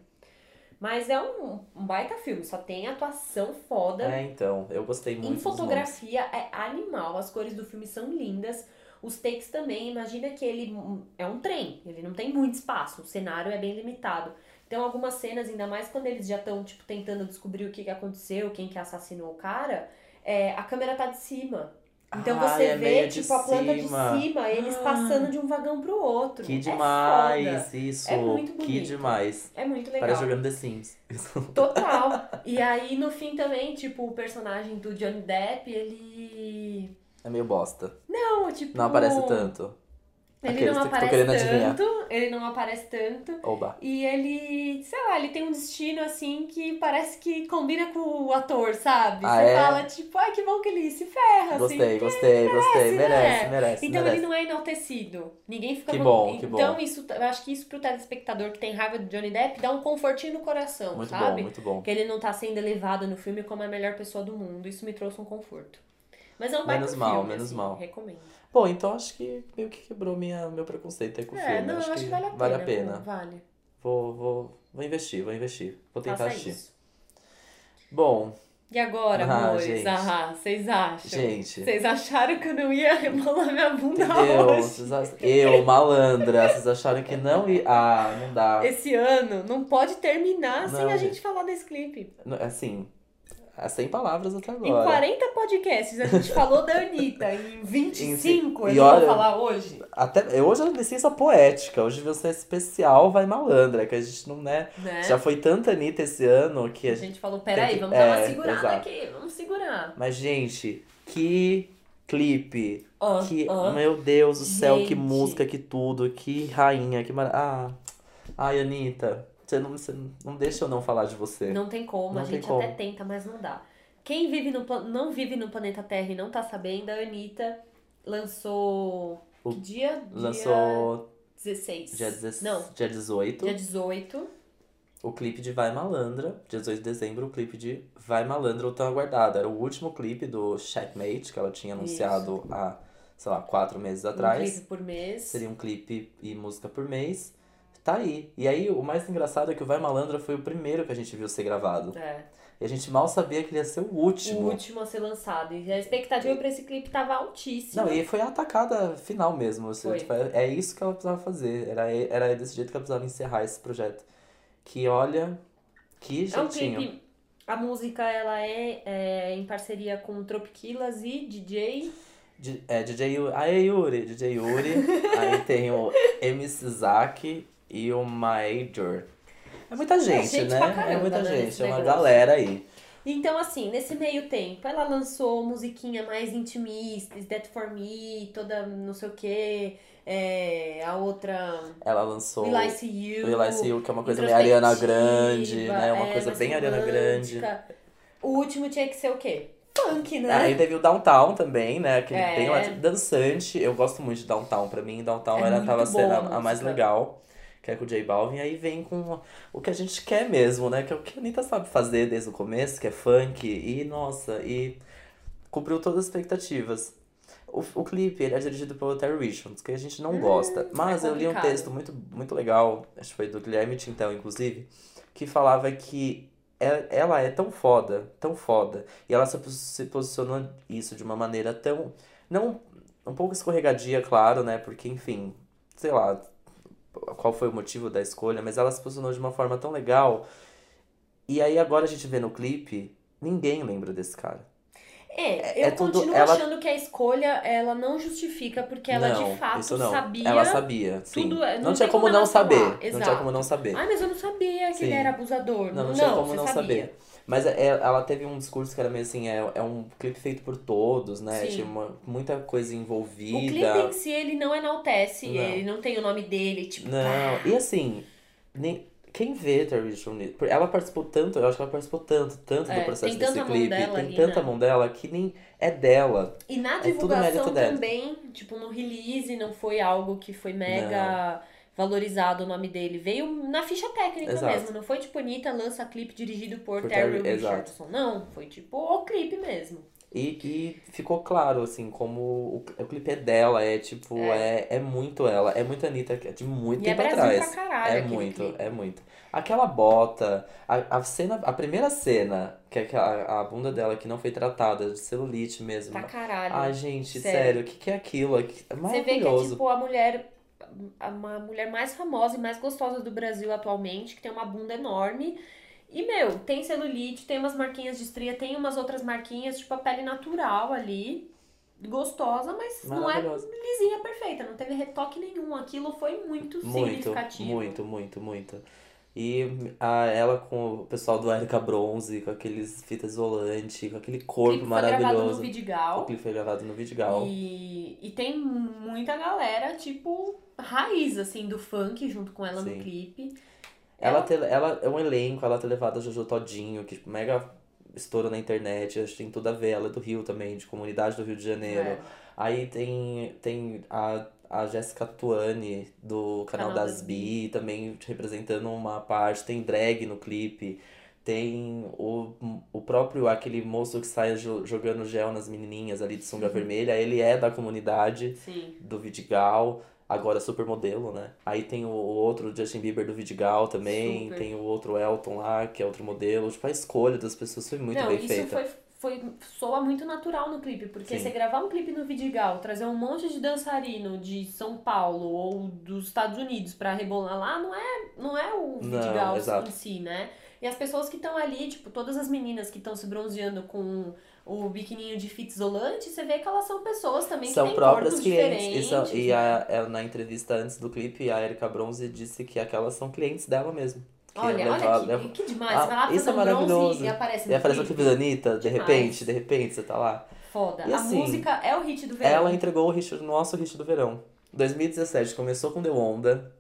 Mas é um, um baita filme, só tem atuação foda. É, então, eu gostei muito Em fotografia é animal, as cores do filme são lindas. Os takes também, imagina que ele é um trem, ele não tem muito espaço, o cenário é bem limitado. Então, algumas cenas, ainda mais quando eles já estão, tipo, tentando descobrir o que, que aconteceu, quem que assassinou o cara, é, a câmera tá de cima. Então Ah, você é vê, tipo, a planta cima. de cima, eles Ah. passando de um vagão pro outro. Que É demais, foda. isso. É muito Que bonito. demais. É muito legal. Parece jogando The Sims. Total. E aí, no fim também, tipo, o personagem do Johnny Depp, ele. É meio bosta. Não, tipo. Não aparece tanto. Ele Aqueles não aparece querendo adivinhar. tanto. Ele não aparece tanto. Oba. E ele, sei lá, ele tem um destino assim que parece que combina com o ator, sabe? Ah, Você é? fala, tipo, ai, que bom que ele se ferra, Gostei, assim. gostei, gostei. né? Merece, merece, Então merece. ele não é enaltecido. Ninguém fica Que no- bom, que Então bom. isso, eu acho que isso pro telespectador que tem raiva do Johnny Depp dá um confortinho no coração, Muito sabe? bom, muito bom. Que ele não tá sendo elevado no filme como a melhor pessoa do mundo. Isso me trouxe um conforto. Mas é um baita Menos mal, filme, menos assim, mal. Recomendo. Bom, então acho que meio que quebrou minha, meu preconceito aí com o É, filme. não, acho eu acho que vale a pena. Vale a pena. Vale. Vou, vou, vou investir, vou investir. Vou tentar Faça assistir. isso. Bom, E agora, Ah, amores? gente. Ah, vocês acham? gente. Vocês acharam que eu não ia rebolar minha bunda Entendeu? hoje? Ach- Eu, malandra, vocês acharam que não ia. Ah, não dá. Esse ano não pode terminar sem Não, a gente gente. falar desse clipe. Não, Assim, é sem palavras até Em agora. 40 podcasts a gente falou da Anitta. Em 25 E eu não vou olha- falar hoje. Até, hoje é licença poética, hoje vai ser especial, vai malandra, que a gente não, né? Né? Já foi tanta Anitta esse ano que a A gente. falou, peraí, que- vamos dar uma é, segurada exato. aqui. Vamos segurar. Mas, gente, que clipe. Ah, Que, ah. meu Deus do céu, que Gente. música, que tudo, que rainha, que mar... Ah, ai, Anitta, você não, você não deixa eu não falar de você. Não tem como, Não a gente como. até tenta, mas não dá. Quem vive no, não vive no planeta Terra e não tá sabendo, a Anitta lançou. O- Que dia? Lançou Dia 16. dia, 16, Não, dia 18 dia 18. o clipe de Vai Malandra. Dia 18 de dezembro, o clipe de Vai Malandra, o tão aguardado. Era o último clipe do Checkmate, que ela tinha anunciado há, sei lá, quatro meses Um atrás. clipe por mês. Seria um clipe e música por mês. Tá aí. E aí, o mais engraçado é que o Vai Malandra foi o primeiro que a gente viu ser gravado. É, E a gente mal sabia que ele ia ser o último. o último a ser lançado. E a expectativa pra esse clipe tava altíssima. Não, e foi a atacada final mesmo. assim, tipo, é, é isso que ela precisava fazer. Era, era desse jeito que ela precisava encerrar esse projeto. Que olha, que É um jeitinho. clipe. A música ela é, é em parceria com Tropiquilas e DJ. Di- É, DJ Yuri. Aí, Yuri, DJ Yuri. aí tem o MC Zack e o Major. É muita gente, gente né? é caramba, muita né, gente, é uma negócio. galera aí. Então, assim, nesse meio tempo, ela lançou musiquinha mais intimista, Is That For Me, toda não sei o que. a outra. Ela lançou Will I See You. Will I See You, que é uma coisa meio Ariana Grande, né? Uma é, coisa bem Ariana Grande. romântica. O último tinha que ser o quê? Funk, né? Aí teve o Downtown também, né? Aquele É. bem lá- dançante. Eu gosto muito de Downtown. Pra mim, Downtown É era, tava sendo a, a mais legal. Que é com o J Balvin. Aí vem com o que a gente quer mesmo, né? Que é o que a Anitta sabe fazer desde o começo, que é funk. E, nossa, e cumpriu todas as expectativas. O, o clipe, ele é dirigido pelo Terry Richards, que a gente não gosta. Mas é eu li um texto muito, muito legal, acho que foi do Guilherme Tintão, inclusive, que falava que é- ela é tão foda, tão foda, e ela se posicionou isso de uma maneira tão. Não. Um pouco escorregadia, claro, né? Porque, enfim, sei lá qual foi o motivo da escolha, mas ela se posicionou de uma forma tão legal. E aí agora a gente vê no clipe, ninguém lembra desse cara. É, É eu tudo- continuo ela- achando que a escolha ela não justifica, porque ela não, de fato isso não. sabia. Ela sabia, tudo- é- não, não tinha como como não saber. Não tinha como não saber. Ai, mas eu não sabia que Sim. ele era abusador. Não, não tinha como não sabia. saber. Mas é- ela teve um discurso que era meio assim, é, é um clipe feito por todos, né? Tinha uma, muita coisa O envolvida. clipe em si, ele não enaltece, Não. ele não tem o nome dele, tipo... Não, e assim, nem, quem vê Terry porque ela participou tanto, eu acho que ela participou tanto, tanto É, do processo desse clipe, dela tem ali, tanta né? mão dela que nem é dela. E na É divulgação dela. também, tipo, no release não foi algo que foi mega valorizado o nome dele. Veio na ficha técnica Exato. mesmo. Não foi tipo, Anitta lança clipe dirigido por, Por Terry. Richardson. Não, foi tipo o clipe mesmo. E, e ficou claro, assim, como o, o clipe é dela, é tipo, é. é, muito ela, é muito Anitta é de muito E é tempo Brasil atrás. pra caralho É muito, clipe. é muito. Aquela bota, a, a cena, a primeira cena, que é a, a bunda dela que não foi tratada, de celulite mesmo. Pra caralho. Ai, gente, Sério. o que, que é aquilo? É que- É Você vê que é maravilhoso. tipo a mulher, uma mulher mais famosa e mais gostosa do Brasil atualmente, que tem uma bunda enorme. E, meu, tem celulite, tem umas marquinhas de estria, tem umas outras marquinhas, tipo a pele natural ali. Gostosa, mas não é lisinha perfeita, não teve retoque nenhum. Aquilo foi muito, Muito, significativo. muito, muito, muito. E a, ela com o pessoal do Erika Bronze, com aqueles fita isolante, com aquele O corpo clipe foi gravado no maravilhoso. O clipe foi gravado no Vidigal. E, e tem muita galera, tipo, raiz, assim, do funk junto com ela Sim. no clipe. Ela, ter, ela é um elenco, ela ter levado a Jojo Todinho, que tipo, mega estouro na internet, acho que tem tudo a ver. Ela é do Rio também, de comunidade do Rio de Janeiro. É. Aí tem, tem a, a Jéssica Tuani, do canal, Canal das Bi, também representando uma parte. Tem drag no clipe. Tem o, o próprio, aquele moço que sai jo- jogando gel nas menininhas ali de sunga vermelha. Ele é da comunidade Sim. do Vidigal, agora supermodelo, né? Aí tem o, outro Justin Bieber do Vidigal também, Super. tem o outro Elton lá, que é outro modelo. Tipo, a escolha das pessoas foi muito Não, bem feita. foi, foi. soa muito natural no clipe, porque Sim. você gravar um clipe no Vidigal, trazer um monte de dançarino de São Paulo ou dos Estados Unidos pra rebolar lá, não é, não é o Não, Vidigal exato. em si, né? E as pessoas que estão ali, tipo, todas as meninas que estão se bronzeando com o biquininho de fita isolante, você vê que elas são pessoas também São que têm próprias clientes. E, são- e né? a, ela, na entrevista antes do clipe, a Erika Bronze disse que aquelas são clientes dela mesmo. Olha, leva- olha que, que demais. Ah, Você vai lá isso é maravilhoso. e aparece no E aparece no clipe. da Anitta, de Demais. repente, de repente, você tá lá. Foda. E a assim, música é o hit do verão. Ela entregou o hit, o nosso hit do verão. 2017 começou com Deu Onda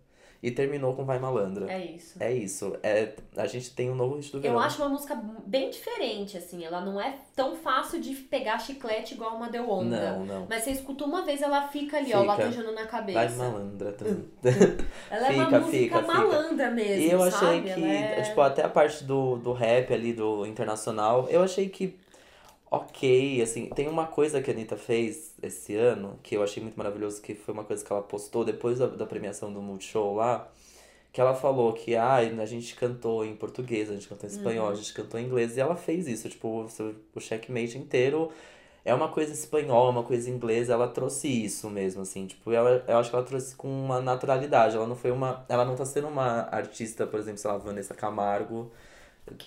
e terminou com Vai Malandra. É isso. É isso. É, a gente tem um novo hit do verão. Eu acho uma música bem diferente, assim. Ela não é tão fácil de pegar chiclete igual uma Deu Onda. Não, não. Mas você escuta uma vez, ela fica ali, ó, Fica. latejando na cabeça. Vai Malandra. Ela é uma Fica, música fica, fica. malandra mesmo, E eu achei sabe? que, Ela é... tipo, até a parte do, do rap ali, do internacional, eu achei que ok, assim, tem uma coisa que a Anitta fez esse ano, que eu achei muito maravilhoso, que foi uma coisa que ela postou depois da, da premiação do Multishow lá, que ela falou que, ah, a gente cantou em português, a gente cantou em espanhol, a gente cantou em inglês, e ela fez isso, tipo, o, checkmate inteiro é uma coisa espanhola, uma coisa inglesa, ela trouxe isso mesmo, assim, tipo, ela, eu acho que ela trouxe com uma naturalidade, ela não foi uma, ela não tá sendo uma artista, por exemplo, sei lá, Vanessa Camargo,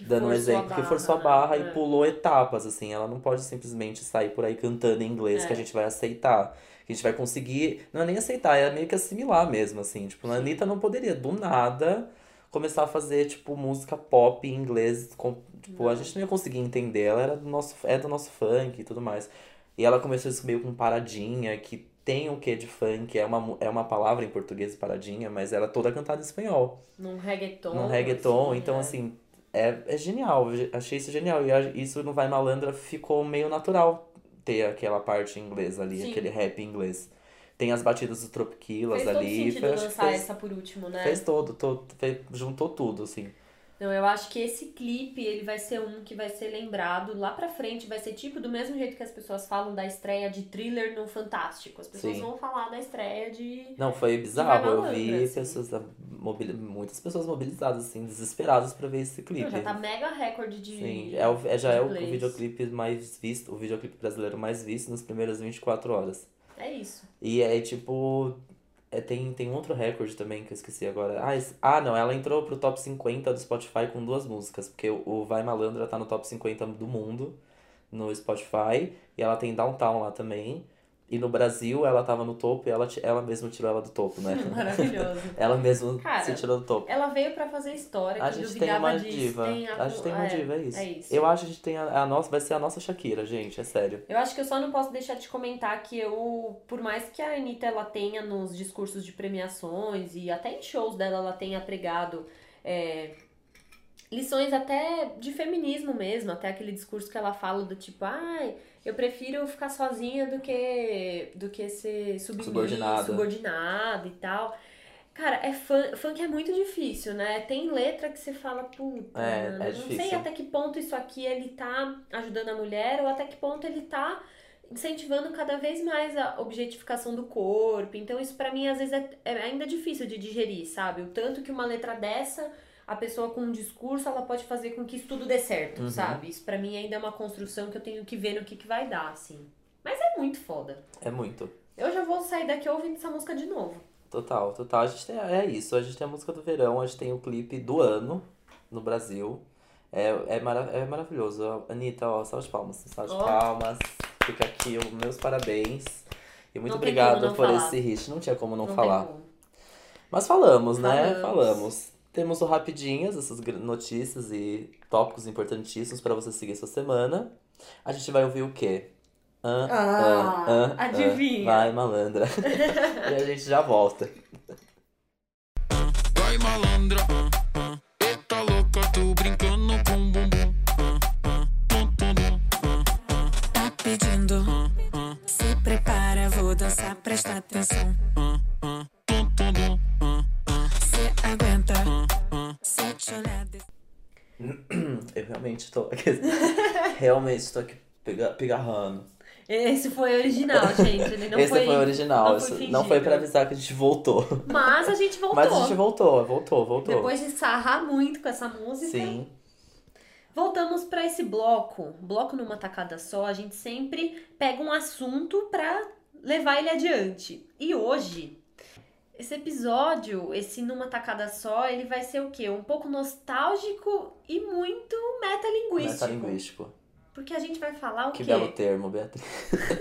dando um exemplo, que forçou a barra, barra né? e pulou etapas, assim, ela não pode simplesmente sair por aí cantando em inglês que a É. gente vai aceitar, que a gente vai conseguir, não é nem aceitar, é meio que assimilar mesmo, assim, tipo, a Anitta não poderia, do nada, começar a fazer, tipo, música pop em inglês, com, tipo, a gente não ia conseguir entender, ela era do nosso, é do nosso funk e tudo mais, e ela começou isso meio com paradinha, que tem o quê de funk, é uma, é uma palavra em português, paradinha, mas ela é toda cantada em espanhol Num reggaeton. num reggaeton, assim, então é. assim, é, é genial, achei isso genial, e isso no Vai Malandra ficou meio natural ter aquela parte em inglês ali, Sim. aquele rap inglês. Tem as batidas do Tropiquilas Fez todo ali, sentido foi- acho que lançar fez, essa por último, né? fez todo, todo fez- juntou tudo, assim. Não, eu acho que esse clipe, ele vai ser um que vai ser lembrado lá pra frente, vai ser tipo do mesmo jeito que as pessoas falam da estreia de thriller no Fantástico. As pessoas Sim. vão falar da estreia de. Não, foi bizarro, eu vi assim. pessoas, mobili- muitas pessoas mobilizadas, assim, desesperadas pra ver esse clipe. Não, já tá mega recorde de. Sim, é o, é, já é o, o videoclipe mais visto, o videoclipe brasileiro mais visto nas primeiras 24 horas. É isso. E é tipo. É, tem, tem outro recorde também que eu esqueci agora. Ah, esse- ah, não, ela entrou pro top 50 do Spotify com duas músicas, porque o, o Vai Malandra tá no top 50 do mundo no Spotify, e ela tem Downtown lá também. E no Brasil ela tava no topo e ela, ela mesma tirou ela do topo, né? Maravilhoso. ela mesma Cara, se tirou do topo. Ela veio pra fazer história, A que gente tem uma disso. diva. Tem A gente tem uma é, diva, é isso. É isso. Eu acho que a gente tem a, a nossa, vai ser a nossa Shakira, gente, é sério. Eu acho que eu só não posso deixar de comentar que eu, por mais que a Anitta ela tenha nos discursos de premiações e até em shows dela ela tenha pregado é, lições até de feminismo mesmo, até aquele discurso que ela fala do tipo, ai, eu prefiro ficar sozinha do que do que ser submissa, Subordinada. subordinada e tal. Cara, é fun... funk é muito difícil, né? Tem letra que você fala, puta, É, é não sei até que ponto isso aqui ele tá ajudando a mulher ou até que ponto ele tá incentivando cada vez mais a objetificação do corpo. Então isso pra mim às vezes é, é ainda difícil de digerir, sabe? O tanto que uma letra dessa, a pessoa com um discurso, ela pode fazer com que isso tudo dê certo, Uhum. sabe? Isso pra mim ainda é uma construção que eu tenho que ver no que que vai dar, assim. Mas é muito foda. É muito. Eu já vou sair daqui ouvindo essa música de novo. Total, total. A gente tem, é isso, a gente tem a música do verão, a gente tem o clipe do ano no Brasil. É, é, mara é maravilhoso. Anitta, ó, salve de palmas. Salve de Ó. palmas. Fica aqui os meus parabéns. E muito Não obrigado por falar. esse hit. Não tinha como não, Não falar. como. Mas falamos, né? Falamos. Temos o Rapidinhas, essas notícias e tópicos importantíssimos pra você seguir essa semana. A gente vai ouvir o quê? Ah, hã, hã, hã. adivinha. Vai, malandra. e a gente já volta. Vai malandra, realmente tô aqui pega- pigarrando. Esse foi original, gente. Ele não Esse foi, foi, original. Não foi, não foi pra avisar que a gente voltou. Mas a gente voltou. Mas a gente voltou, voltou, voltou. Depois de sarrar muito com essa música. Sim. Voltamos pra esse bloco. Bloco numa tacada só, a gente sempre pega um assunto pra levar ele adiante. E hoje, esse episódio, esse numa tacada só, ele vai ser o quê? Um pouco nostálgico e muito metalinguístico. Metalinguístico. Porque a gente vai falar o Que quê? belo termo, Beatriz.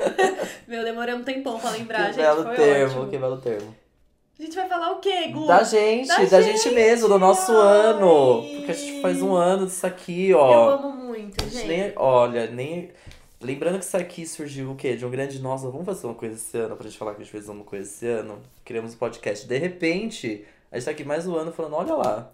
Meu, demorei um tempão pra lembrar, que gente. belo termo, ótimo. que belo termo. A gente vai falar o quê, Gu? Da gente, Da da, gente, gente, mesmo, do nosso ai. ano. Porque a gente faz um ano disso aqui, Eu ó. amo muito, gente gente. nem, olha, nem. Lembrando que isso aqui surgiu o quê? De um grande nossa, vamos fazer uma coisa esse ano, pra gente falar que a gente fez uma coisa esse ano. Criamos um podcast. De repente, a gente tá aqui mais um ano falando, olha lá.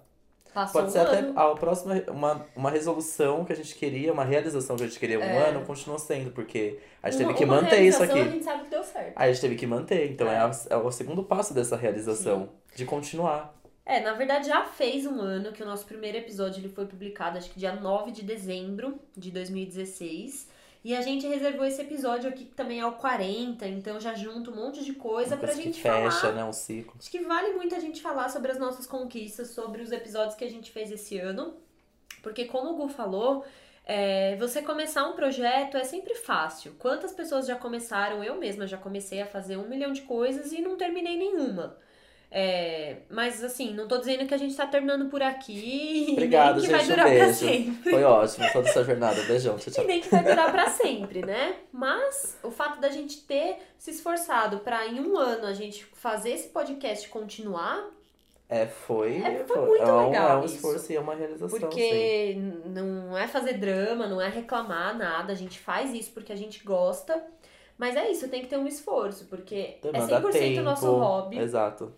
Passou Pode um ser até ano. a próxima, uma, uma resolução que a gente queria, uma realização que a gente queria um É. ano, continua sendo, porque a gente Uma- teve que uma manter isso aqui. A gente sabe que deu certo. Aí a gente teve que manter, então é, É. a- é o segundo passo dessa realização, de continuar. É, na verdade já fez um ano que o nosso primeiro episódio ele foi publicado, acho que dia 9 de dezembro de 2016. E a gente reservou esse episódio aqui que também é o 40, então já junta um monte de coisa Uma pra coisa que gente fecha, falar. né? Um ciclo. Acho que vale muito a gente falar sobre as nossas conquistas, sobre os episódios que a gente fez esse ano. Porque como o Gu falou, é, você começar um projeto é sempre fácil. Quantas pessoas já começaram? Eu mesma já comecei a fazer um milhão de coisas e não terminei nenhuma. É, mas assim, não tô dizendo que a gente tá terminando por aqui e Obrigado, nem que vai gente, um durar pra beijo. sempre. Foi ótimo toda essa jornada. Beijão, tchau, E tchau. nem que vai durar pra sempre, né? Mas o fato da gente ter se esforçado pra em um ano a gente fazer esse podcast continuar, É, foi. É, foi muito é um, legal É um isso. esforço e é uma realização. sim. porque não é fazer drama, não é reclamar nada, a gente faz isso porque a gente gosta. Mas é isso, tem que ter um esforço, porque Demanda é 100% tempo. nosso hobby. Exato.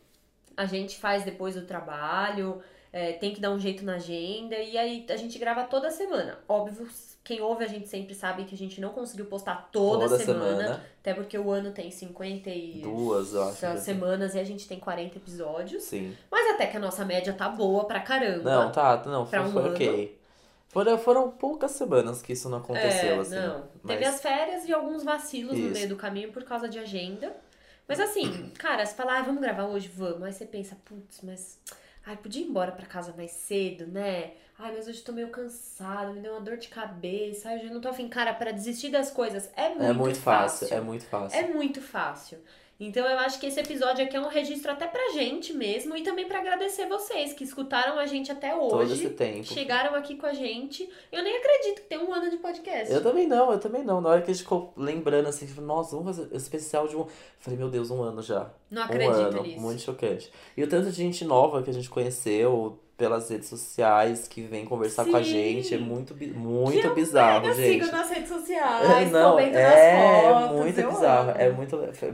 A gente faz depois do trabalho, é, tem que dar um jeito na agenda, e aí a gente grava toda semana. Óbvio, quem ouve a gente sempre sabe que a gente não conseguiu postar toda, semana, até porque o ano tem 52 Duas, eu acho. semanas e a gente tem 40 episódios. Sim. Mas até que a nossa média tá boa pra caramba. Não, tá, não, foi, um foi ok. Foram, foram poucas semanas que isso não aconteceu, é, assim. não. Mas Teve as férias e alguns vacilos no Isso. meio do caminho por causa de agenda. Mas assim, cara, você fala, ah, vamos gravar hoje, vamos. Aí você pensa, putz, mas. Ai, podia ir embora pra casa mais cedo, né? Ai, mas hoje tô meio cansada, me deu uma dor de cabeça. Ai, eu não tô afim. Cara, pra desistir das coisas é muito, é muito fácil, é muito fácil. É muito fácil. Então eu acho que esse episódio aqui é um registro até pra gente mesmo e também pra agradecer vocês que escutaram a gente até Todo hoje. esse tempo. Chegaram aqui com a gente. Eu nem acredito que tem um ano de podcast. Eu também não, eu também não. Na hora que a gente ficou lembrando assim, tipo, nossa, vamos fazer esse especial de um. Falei, meu Deus, um ano já. Não um acredito ano. nisso. Muito chocante. E o tanto de gente nova que a gente conheceu pelas redes sociais, que vem conversar com a Sim. gente, é muito, muito Que eu bizarro, gente. sigo nas redes É, sociais, não, comento é nas fotos. muito bizarro. É muito é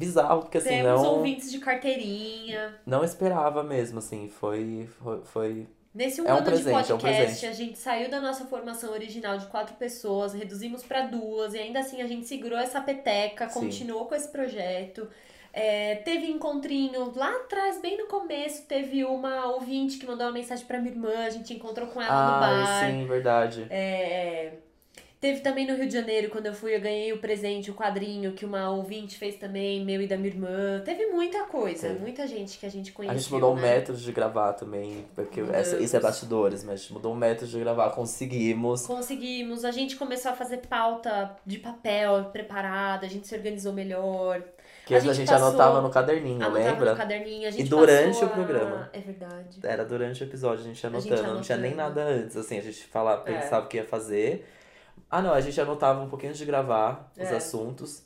bizarro, porque assim, Temos não, ouvintes de carteirinha. não esperava mesmo, assim. Foi. Foi. foi- Nesse um É um ano presente, de é um podcast, a gente saiu da nossa formação original de quatro pessoas, reduzimos pra duas, e ainda assim a gente segurou essa peteca, Sim. continuou com esse projeto. É, teve encontrinho lá atrás, bem no começo, teve uma ouvinte que mandou uma mensagem pra minha irmã, a gente encontrou com ela no Ah, bar. sim, verdade. É, teve também no Rio de Janeiro, quando eu fui, eu ganhei o presente, o quadrinho que uma ouvinte fez também, meu e da minha irmã. Teve muita coisa, Teve. muita gente que a gente conheceu. A gente mudou o né? método de gravar também, porque essa- isso é bastidores, mas a gente mudou o método de gravar, conseguimos. Conseguimos, a gente começou a fazer pauta de papel preparada, a gente se organizou melhor. Que A a gente gente passou- anotava no caderninho, Anotava lembra? no caderninho, a gente durante passou o programa. A... É verdade. Era durante o episódio, a gente ia A gente anotando, não tinha nem anotando. nada antes, assim, a gente falava, É. pensava o que ia fazer. Ah, não, a gente anotava um pouquinho antes de gravar os É. assuntos,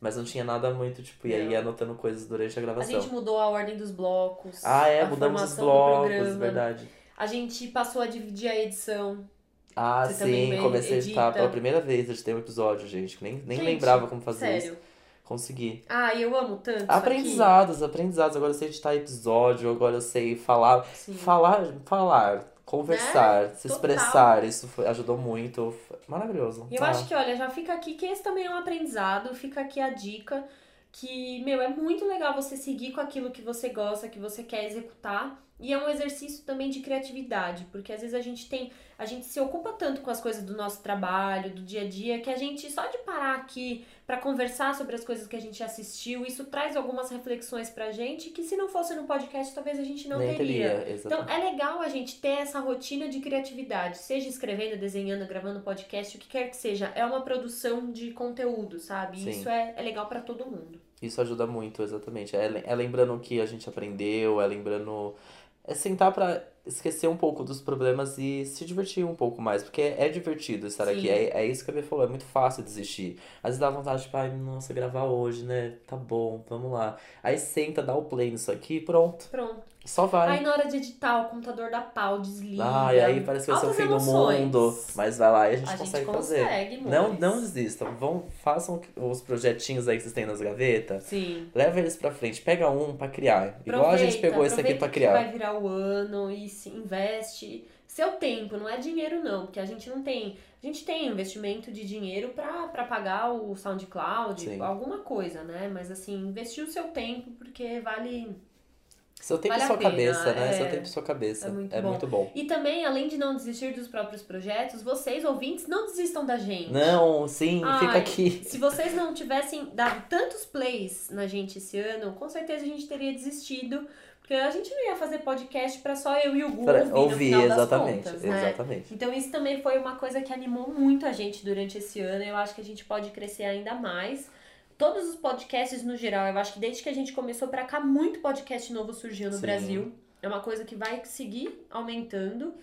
mas não tinha nada muito, tipo, ia, Não. ia anotando coisas durante a A gravação. gente mudou a ordem dos blocos. Ah, é, a mudamos os blocos, verdade. A gente passou a dividir a edição. Ah, Você sim, comecei a editar edita. pela primeira vez, editei um episódio, gente, que nem, nem Gente, lembrava como fazer isso. Sério. Consegui. Ah, e eu amo tanto. isso Aprendizados, aprendizados. Agora eu sei editar episódio, agora eu sei falar. Sim. Falar, falar, conversar, se Total. expressar. Isso foi- ajudou muito. Maravilhoso. E eu Ah, acho que, olha, já fica aqui que esse também é um aprendizado, fica aqui a dica que, meu, é muito legal você seguir com aquilo que você gosta, que você quer executar. E é um exercício também de criatividade, porque às vezes a gente tem, a gente se ocupa tanto com as coisas do nosso trabalho, do dia a dia, que a gente só de parar aqui pra conversar sobre as coisas que a gente assistiu, isso traz algumas reflexões pra gente que se não fosse no podcast, talvez a gente não nem teria. teria. Então é legal a gente ter essa rotina de criatividade, seja escrevendo, desenhando, gravando podcast, o que quer que seja. É uma produção de conteúdo, sabe? Sim. Isso é, é legal pra todo mundo. Isso ajuda muito, exatamente. É, é lembrando o que a gente aprendeu, é lembrando. É sentar pra esquecer um pouco dos problemas e se divertir um pouco mais. Porque é, é divertido estar Sim. aqui. É, é isso que a Bia falou, é muito fácil desistir. Às vezes dá vontade, tipo, ai, nossa, gravar hoje, né? Tá bom, vamos lá. Aí senta, dá o play nisso aqui, pronto. Pronto. Só vai. Aí na hora de editar, o computador dá pau, desliga. Ah, e aí parece que vai ser o fim do mundo. Mas vai lá e a gente A gente consegue, consegue, fazer. amores. Não, não desistam. Vão, façam os projetinhos aí que vocês têm nas gavetas. Sim. Leva eles pra frente. Pega um pra criar. Igual a gente Aproveita, pegou esse aqui aproveita pra que criar. vai virar o ano e se investe. Seu tempo, não é dinheiro não, porque a gente não tem. A gente tem investimento de dinheiro pra, pra pagar o SoundCloud, Sim. alguma coisa, né? Mas assim, investir o seu tempo, porque vale. Seu tempo Vale e a sua pena, cabeça, né? é. Seu tempo e sua cabeça. É muito é bom. muito bom. E também, além de não desistir dos próprios projetos, vocês, ouvintes, não desistam da gente. Não, sim, Ai, fica aqui. Se vocês não tivessem dado tantos plays na gente esse ano, com certeza a gente teria desistido. Porque a gente não ia fazer podcast pra só eu e o Gu Pra ouvir, no final das exatamente. contas, né? Exatamente. Então isso também foi uma coisa que animou muito a gente durante esse ano. Eu acho que a gente pode crescer ainda mais. Todos os podcasts no geral, eu acho que desde que a gente começou pra cá, muito podcast novo surgiu no Sim. Brasil. É uma coisa que vai seguir aumentando.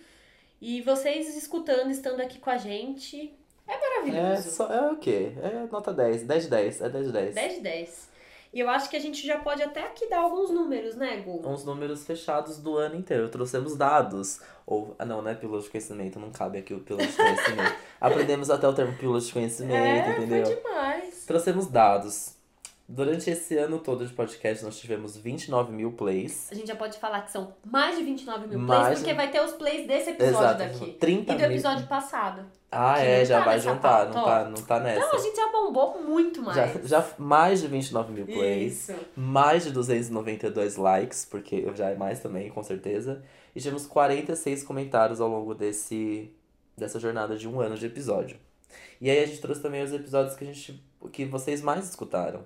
E vocês escutando, estando aqui com a gente, é É, maravilhoso. só, é o quê? É nota 10. 10 de 10. É 10 de 10. 10 de 10. E eu acho que a gente já pode até aqui dar alguns números, né, Gu? Uns números fechados do ano inteiro. Trouxemos dados. Ou, ah, não, não é pílula de conhecimento. Não cabe aqui o pílula de conhecimento. Aprendemos até o termo pílula de conhecimento, é, entendeu? foi demais. Trouxemos dados. Durante esse ano todo de podcast, nós tivemos 29 mil plays. A gente já pode falar que são mais de 29 mil Mais plays, de- porque vai ter os plays desse episódio Exato. daqui. 30 E do mil. episódio passado. Ah, é, não já tá vai juntar. Não tá, não tá nessa. Então a gente já bombou muito mais. Já, já mais de 29 mil plays. Isso. Mais de 292 likes, porque já é mais também, com certeza. E tivemos 46 comentários ao longo desse, dessa jornada de um ano de episódio. E aí a gente trouxe também os episódios que, a gente, que vocês mais escutaram.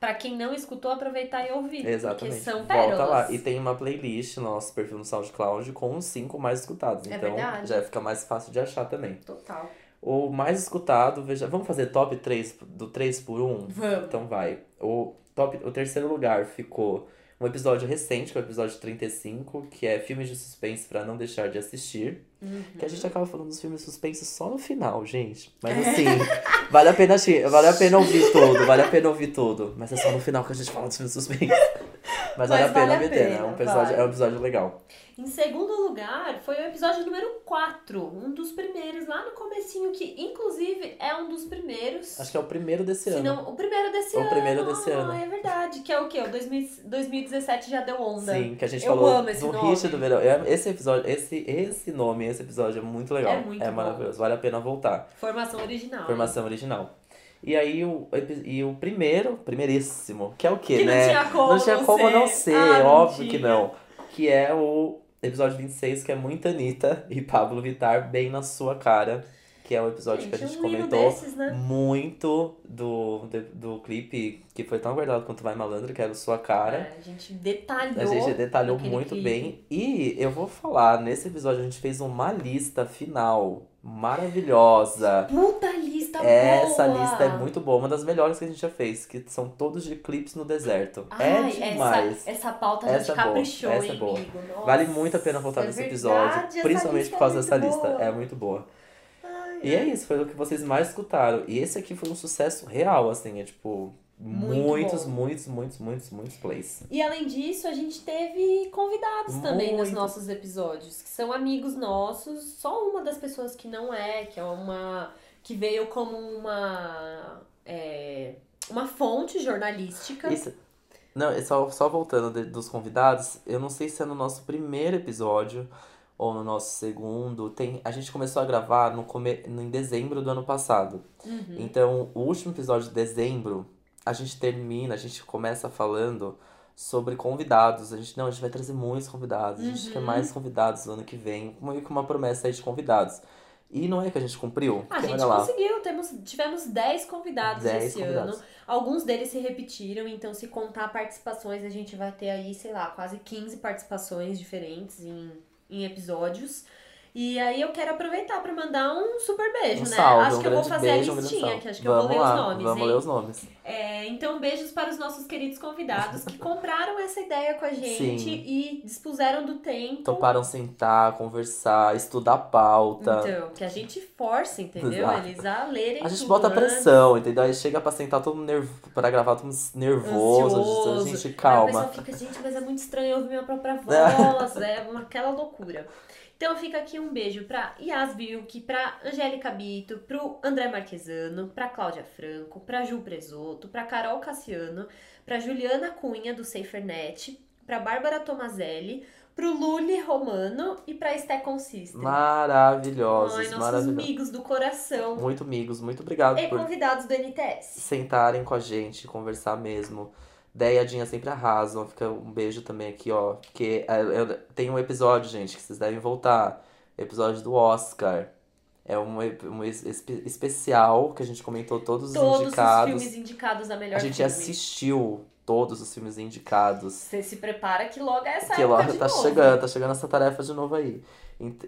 Pra quem não escutou, aproveitar e ouvir. Exatamente. Porque são Volta pérolas. lá. E tem uma playlist no nosso perfil no SoundCloud com os cinco mais escutados. É então verdade. já fica mais fácil de achar também. Total. O mais escutado, veja. Vamos fazer top 3 do 3 por 1? Vamos. Então vai. O, top, o terceiro lugar ficou um episódio recente, que é o episódio 35, que é filmes de suspense pra não deixar de assistir. Uhum. Que a gente acaba falando dos filmes suspense só no final, gente. Mas assim, vale a pena vale a pena ouvir tudo, vale a pena ouvir tudo. Mas é só no final que a gente fala dos filmes suspense. Mas, vale a Mas pena vale né? É um episódio, vai. é um episódio legal. Em segundo lugar, foi o episódio número 4, um dos primeiros, lá no comecinho, que inclusive é um dos primeiros. Acho que é o primeiro desse Se ano. não, o primeiro desse O ano. primeiro desse ano. Ah, é verdade. Que é o quê? O 2000 2017 já deu onda. Sim, que a gente Eu falou amo esse do nome. hit do verão. É, Esse episódio, esse, esse nome, esse episódio é muito legal. É muito bom. maravilhoso. Vale a pena voltar. Formação original. Formação original. E aí o, e o primeiro, primeiríssimo, que é o quê, Que não né? tinha como não tinha não como ser. não ser, Ah, óbvio mentira. que não. Que é o episódio 26, que é muito Anitta e Pablo Vittar bem na sua cara. Que é o episódio que a Gente, gente um comentou desses, né? muito do, do, do clipe que foi tão guardado quanto Vai Malandro, que era Sua Cara. É, a gente detalhou. A gente detalhou muito clipe. bem. E eu vou falar, nesse episódio a gente fez uma lista final maravilhosa. Puta lista Essa boa! lista é muito boa, uma das melhores que a gente já fez, que são todos de clipes no deserto. Ai, é demais. Essa, essa pauta a gente é boa, caprichou, essa é hein, boa. amigo? Nossa, Vale muito a pena voltar é nesse verdade, episódio, principalmente por causa é dessa muito lista. boa. É muito boa. E é isso, foi o que vocês mais escutaram. E esse aqui foi um sucesso real, assim, é tipo, Muito muitos, bom. muitos, muitos, muitos, muitos plays. E além disso, a gente teve convidados também nos Muito. nossos episódios, que são amigos nossos. Só uma das pessoas que não é, que é uma. que veio como uma. é, uma fonte jornalística. Isso. Não, só, só voltando de- dos convidados, eu não sei se é no nosso primeiro episódio ou no nosso segundo. Tem, a gente começou a gravar no come, no- em dezembro do ano passado. Uhum. Então, o último episódio de dezembro, a gente termina, a gente começa falando sobre convidados. A gente, não, a gente vai trazer muitos convidados. A gente Uhum. quer mais convidados no ano que vem. Meio que uma promessa aí de convidados. E não é que a gente cumpriu. A gente conseguiu, temos, tivemos 10 convidados 10 esse convidados. ano. Alguns deles se repetiram, então se contar participações, a gente vai ter aí, sei lá, quase 15 participações diferentes em, em episódios. E aí eu quero aproveitar pra mandar um super beijo, Um né? salve, acho um que eu vou fazer beijo, a um listinha, salve. que acho que eu vamos vou ler lá, os nomes, Vamos hein? ler os nomes. É, então, beijos para os nossos queridos convidados que compraram essa ideia com a gente Sim. e dispuseram do tempo. Toparam sentar, conversar, estudar a pauta. Então, que a gente força, entendeu? Exato. Eles a lerem A gente bota antes. pressão, entendeu? Aí chega pra sentar todo nervo... pra gravar todo nervoso. Ansioso. Gente, Aí o calma. pessoal fica, gente, mas é muito estranho ouvir minha própria voz, é uma, aquela loucura. Então fica aqui um beijo pra Yas Vilk, pra Angélica Bito, pro André Marquesano, pra Cláudia Franco, pra Ju Presoto, pra Carol Cassiano, pra Juliana Cunha, do SaferNet, pra Bárbara Tomazelli, pro Luli Romano e pra Esté Consistent. Maravilhosos, Ai, nossos maravilhosos. amigos do coração. Muito amigos, muito obrigado E por convidados do NTS. sentarem com a gente, conversar mesmo. Deia sempre arrasam. Fica um beijo também aqui, ó. Porque é, tem um episódio, gente, que vocês devem voltar. Episódio do Oscar. É um, um es- espe- especial que a gente comentou todos os Todos os indicados. filmes indicados a melhor a gente filme. assistiu todos os filmes indicados. Você se prepara que logo é essa Que época logo tá novo. chegando, tá chegando essa tarefa de novo aí.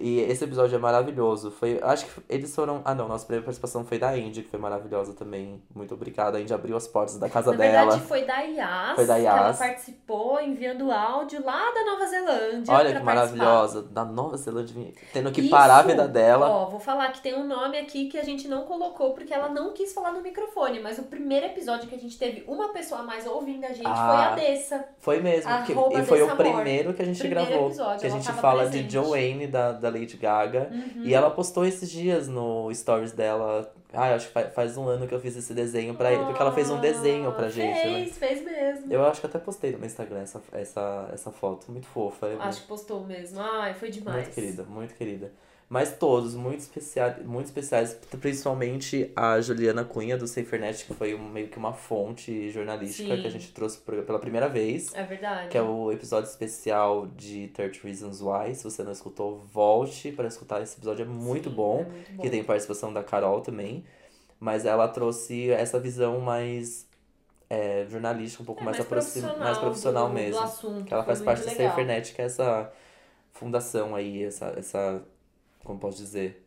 E esse episódio é maravilhoso. Foi, acho que eles foram. Ah, não, nossa primeira participação foi da Indy, que foi maravilhosa também. Muito obrigada. A Indy abriu as portas da casa Na dela. verdade, foi da Yas, Foi da que ela Yas. participou enviando áudio lá da Nova Zelândia. Olha que maravilhosa. Da Nova Zelândia, tendo que Isso, parar a vida dela. Ó, vou falar que tem um nome aqui que a gente não colocou porque ela não quis falar no microfone, mas o primeiro episódio que a gente teve uma pessoa a mais ouvindo a gente foi Ah, a Dessa. Foi mesmo. Que, e foi o primeiro que a gente Primeiro gravou. episódio, que a gente fala presente. de Joanne da, da Lady Gaga. Uhum. E ela postou esses dias no stories dela. Ah, acho que fa- faz um ano que eu fiz esse desenho pra ele. Porque ela fez um desenho pra Ah, gente, né? Fez, fez mesmo. Eu acho que até postei no meu Instagram essa, essa, essa foto. Muito fofa. Acho que postou mesmo. Ai, foi demais. Muito querida, muito querida. Mas todos, muito, especiais, muito especiais, principalmente a Juliana Cunha, do SaferNet, que foi um- meio que uma fonte jornalística Sim. que a gente trouxe pela primeira vez. É verdade. Que é o episódio especial de 30 Reasons Why. Se você não escutou, volte para escutar. Esse episódio é muito Sim, bom. é muito bom. Que tem participação da Carol também. Mas ela trouxe essa visão mais é, jornalística, um pouco É, mais, mais profissional mais profissional do- mesmo. do assunto, que ela faz parte muito da legal. SaferNet, que é essa fundação aí, essa, essa. Como posso dizer?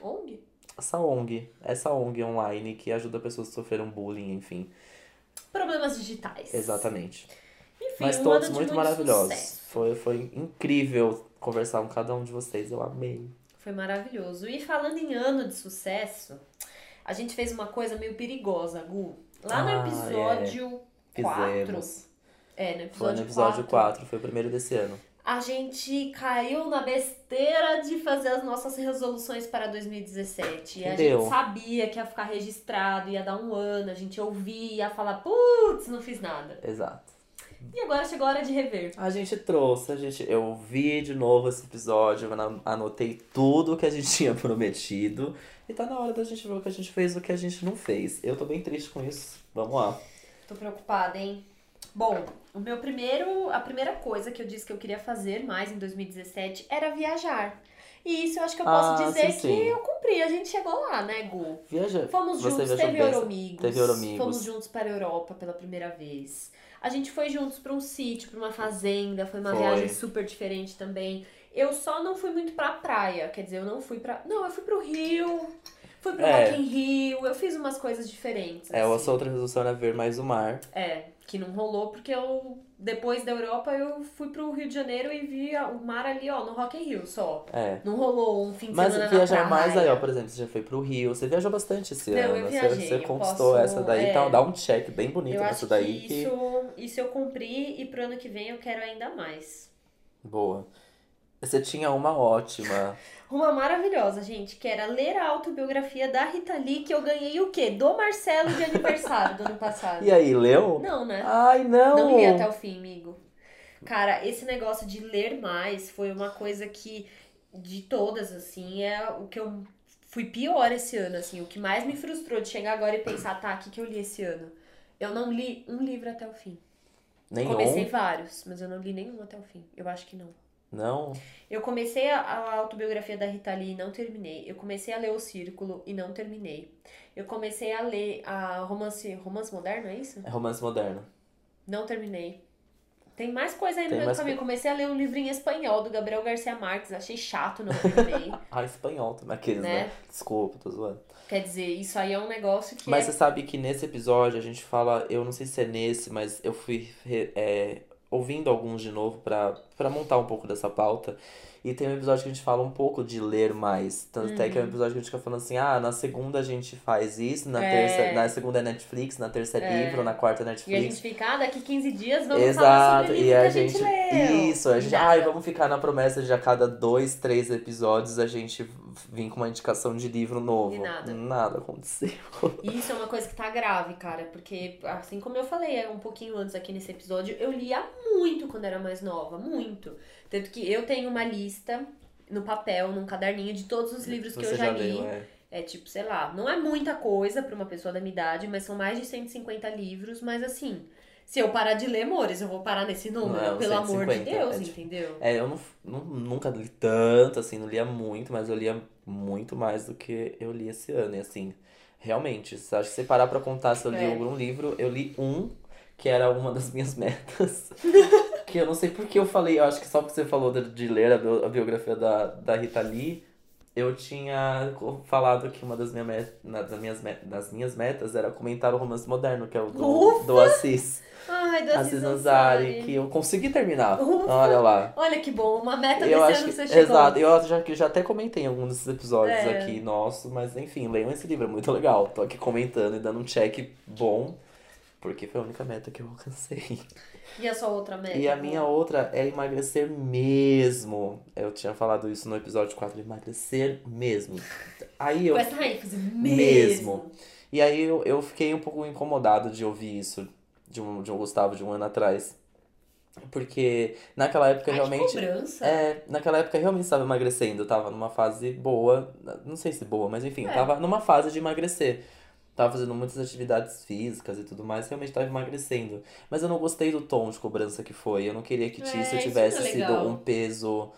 ONG? Essa ONG. Essa ONG online que ajuda pessoas que sofreram bullying, enfim. Problemas digitais. Exatamente. Enfim, Mas todos de muito maravilhosos. sucesso. Foi, foi incrível conversar com cada um de vocês. Eu amei. Foi maravilhoso. E falando em ano de sucesso, a gente fez uma coisa meio perigosa, Gu. Lá no Ah, episódio 4. Fizemos. É, no Foi episódio, no episódio 4. 4, foi o primeiro desse ano. A gente caiu na besteira de fazer as nossas resoluções para 2017. E a Deu. gente sabia que ia ficar registrado, ia dar um ano, a gente ouvia, ia falar, putz, não fiz nada. Exato. E agora chegou a hora de rever. A gente trouxe, a gente, eu vi de novo esse episódio, anotei tudo que a gente tinha prometido. E tá na hora da gente ver o que a gente fez e o que a gente não fez. Eu tô bem triste com isso. Vamos lá. Tô preocupada, hein? Bom, o meu primeiro, a primeira coisa que eu disse que eu queria fazer mais em 2017 era viajar. E isso eu acho que eu posso Ah, dizer sim, que sim. eu cumpri. A gente chegou lá, né, Gu? Viaja. Fomos Você juntos, viajou teve Euromigos. teve Euromigos. Fomos juntos para a Europa pela primeira vez. A gente foi juntos para um sítio, para uma fazenda. Foi uma Foi. viagem super diferente também. Eu só não fui muito pra praia. Quer dizer, eu não fui pra. Não, eu fui pro Rio. Fui pro É. Rock in Rio. Eu fiz umas coisas diferentes. É, a assim. sua outra resolução era ver mais o mar. É, que não rolou porque eu, depois da Europa, eu fui pro Rio de Janeiro e vi o mar ali, ó, no Rock in Rio só. É. Não rolou um fim de Mas semana viajar na mais aí, ó, por exemplo, você já foi pro Rio, você viajou bastante esse Não, ano. eu Você- viajei, você, eu conquistou posso- essa daí, é. então dá um check bem bonito Eu nessa daí que que. isso, isso eu cumpri e pro ano que vem eu quero ainda mais. Boa. Você tinha uma ótima. Uma maravilhosa, gente, que era ler a autobiografia da Rita Lee, que eu ganhei o quê? Do Marcelo de aniversário do ano passado. E aí, leu? Não, né? Ai, não! Não li até o fim, amigo. Cara, esse negócio de ler mais foi uma coisa que, de todas, assim, é o que eu fui pior esse ano, assim. O que mais me frustrou de chegar agora e pensar, tá, o que, que eu li esse ano? Eu não li um livro até o fim. Nenhum? Comecei vários, mas eu não li nenhum até o fim. Eu acho que não. Não? Eu comecei a, a autobiografia da Rita Lee e não terminei. Eu comecei a ler O Círculo e não terminei. Eu comecei a ler a romance, romance moderno, é isso? É romance moderno. Não terminei. Tem mais coisa aí no Tem mais caminho. Comecei a ler um livrinho em espanhol do Gabriel Garcia Marques. Achei chato, não terminei. Ah, espanhol também, aqueles, Né? né? Desculpa, tô zoando. Quer dizer, isso aí é um negócio que Mas é... você sabe que nesse episódio a gente fala, eu não sei se é nesse, mas eu fui é, ouvindo alguns de novo pra, pra montar um pouco dessa pauta. E tem um episódio que a gente fala um pouco de ler mais. Tanto até que é um episódio que a gente fica falando assim, ah, na segunda a gente faz isso, na É. terça, na segunda é Netflix, na terça é, É. livro, na quarta é E a Netflix. gente fica, ah, daqui 15 dias vamos falar Exato, sobre o e a a gente, gente. leu. Isso, a gente. Ai, vamos ficar na promessa de a cada dois, três episódios a gente vir com uma indicação de livro novo. E nada. Nada aconteceu. E isso é uma coisa que tá grave, cara, porque assim como eu falei é, um pouquinho antes aqui nesse episódio, eu lia muito quando era mais nova, muito. Tanto que eu tenho uma lista no papel, num caderninho de todos os livros que Você eu já, li. leu, é. É tipo, sei lá, não é muita coisa pra uma pessoa da minha idade, mas são mais de 150 livros, mas assim, se eu parar de ler, amores, eu vou parar nesse número, Não, pelo amor de 150, Deus, é tipo- entendeu? É, eu não, não- nunca li tanto, assim, não lia muito, mas eu lia muito mais do que eu li esse ano. E assim, realmente, se acho que você parar pra contar se eu li É. algum livro, eu li um, que era uma das minhas metas. que eu não sei por que eu falei, eu acho que só porque você falou de, de ler a, bio- a biografia da, da Rita Lee, eu tinha falado que uma das, minha met, na- das, minhas met, das minhas metas era comentar o romance moderno, que é o do, Ufa! do Assis. Ai, do Assis Ansari, que eu consegui terminar. Ufa! Olha lá. Olha que bom, uma meta Eu desse ano que, você chegou. exato, eu já, já até comentei em algum desses episódios É. aqui nosso, mas enfim, leiam esse livro, é muito legal. Tô aqui comentando e dando um check bom, porque foi a única meta que eu alcancei. E a sua outra meta? E a minha outra é emagrecer mesmo. Eu tinha falado isso no episódio 4, emagrecer mesmo. Aí eu. Com essa ênfase, mesmo. Mesmo. E aí eu, eu fiquei um pouco incomodado de ouvir isso de um, de um Gustavo de um ano atrás. Porque naquela época Ai, realmente. cobrança. É, naquela época realmente estava emagrecendo, eu tava numa fase boa, não sei se boa, mas enfim, eu É. tava numa fase de emagrecer. Tava fazendo muitas atividades físicas e tudo mais, realmente tava emagrecendo. Mas eu não gostei do tom de cobrança que foi. Eu não queria que É, isso tivesse é sido um peso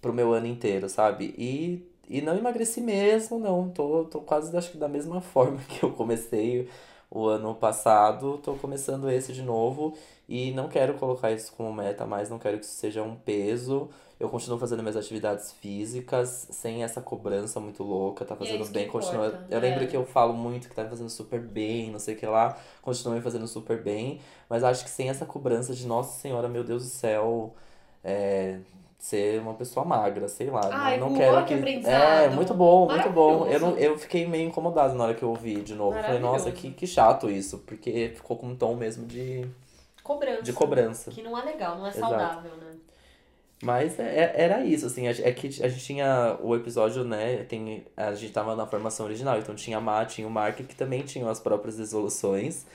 pro meu ano inteiro, sabe? E, e não emagreci mesmo, não. Tô, tô quase, acho que da mesma forma que eu comecei o ano passado, tô começando esse de novo. E não quero colocar isso como meta mais, não quero que isso seja um peso. Eu continuo fazendo minhas atividades físicas sem essa cobrança muito louca, tá é fazendo que bem, continua. importa, Eu lembro é. que eu falo muito que tá me fazendo super bem, não sei o que lá, continuo me fazendo super bem, mas acho que sem essa cobrança de, nossa senhora, meu Deus do céu, é, ser uma pessoa magra, sei lá. Ai, não, não quero que que. É, muito bom, muito bom. Eu, não, eu fiquei meio incomodado na hora que eu ouvi de novo. Falei, nossa, que, que chato isso, porque ficou com um tom mesmo de, Cobrança. de cobrança. Que não é legal, não é Exato. saudável, né? Mas é- era isso, assim, é que a gente tinha o episódio, né, tem, a gente tava na formação original, então tinha a Má, tinha o Mark, que também tinham as próprias resoluções,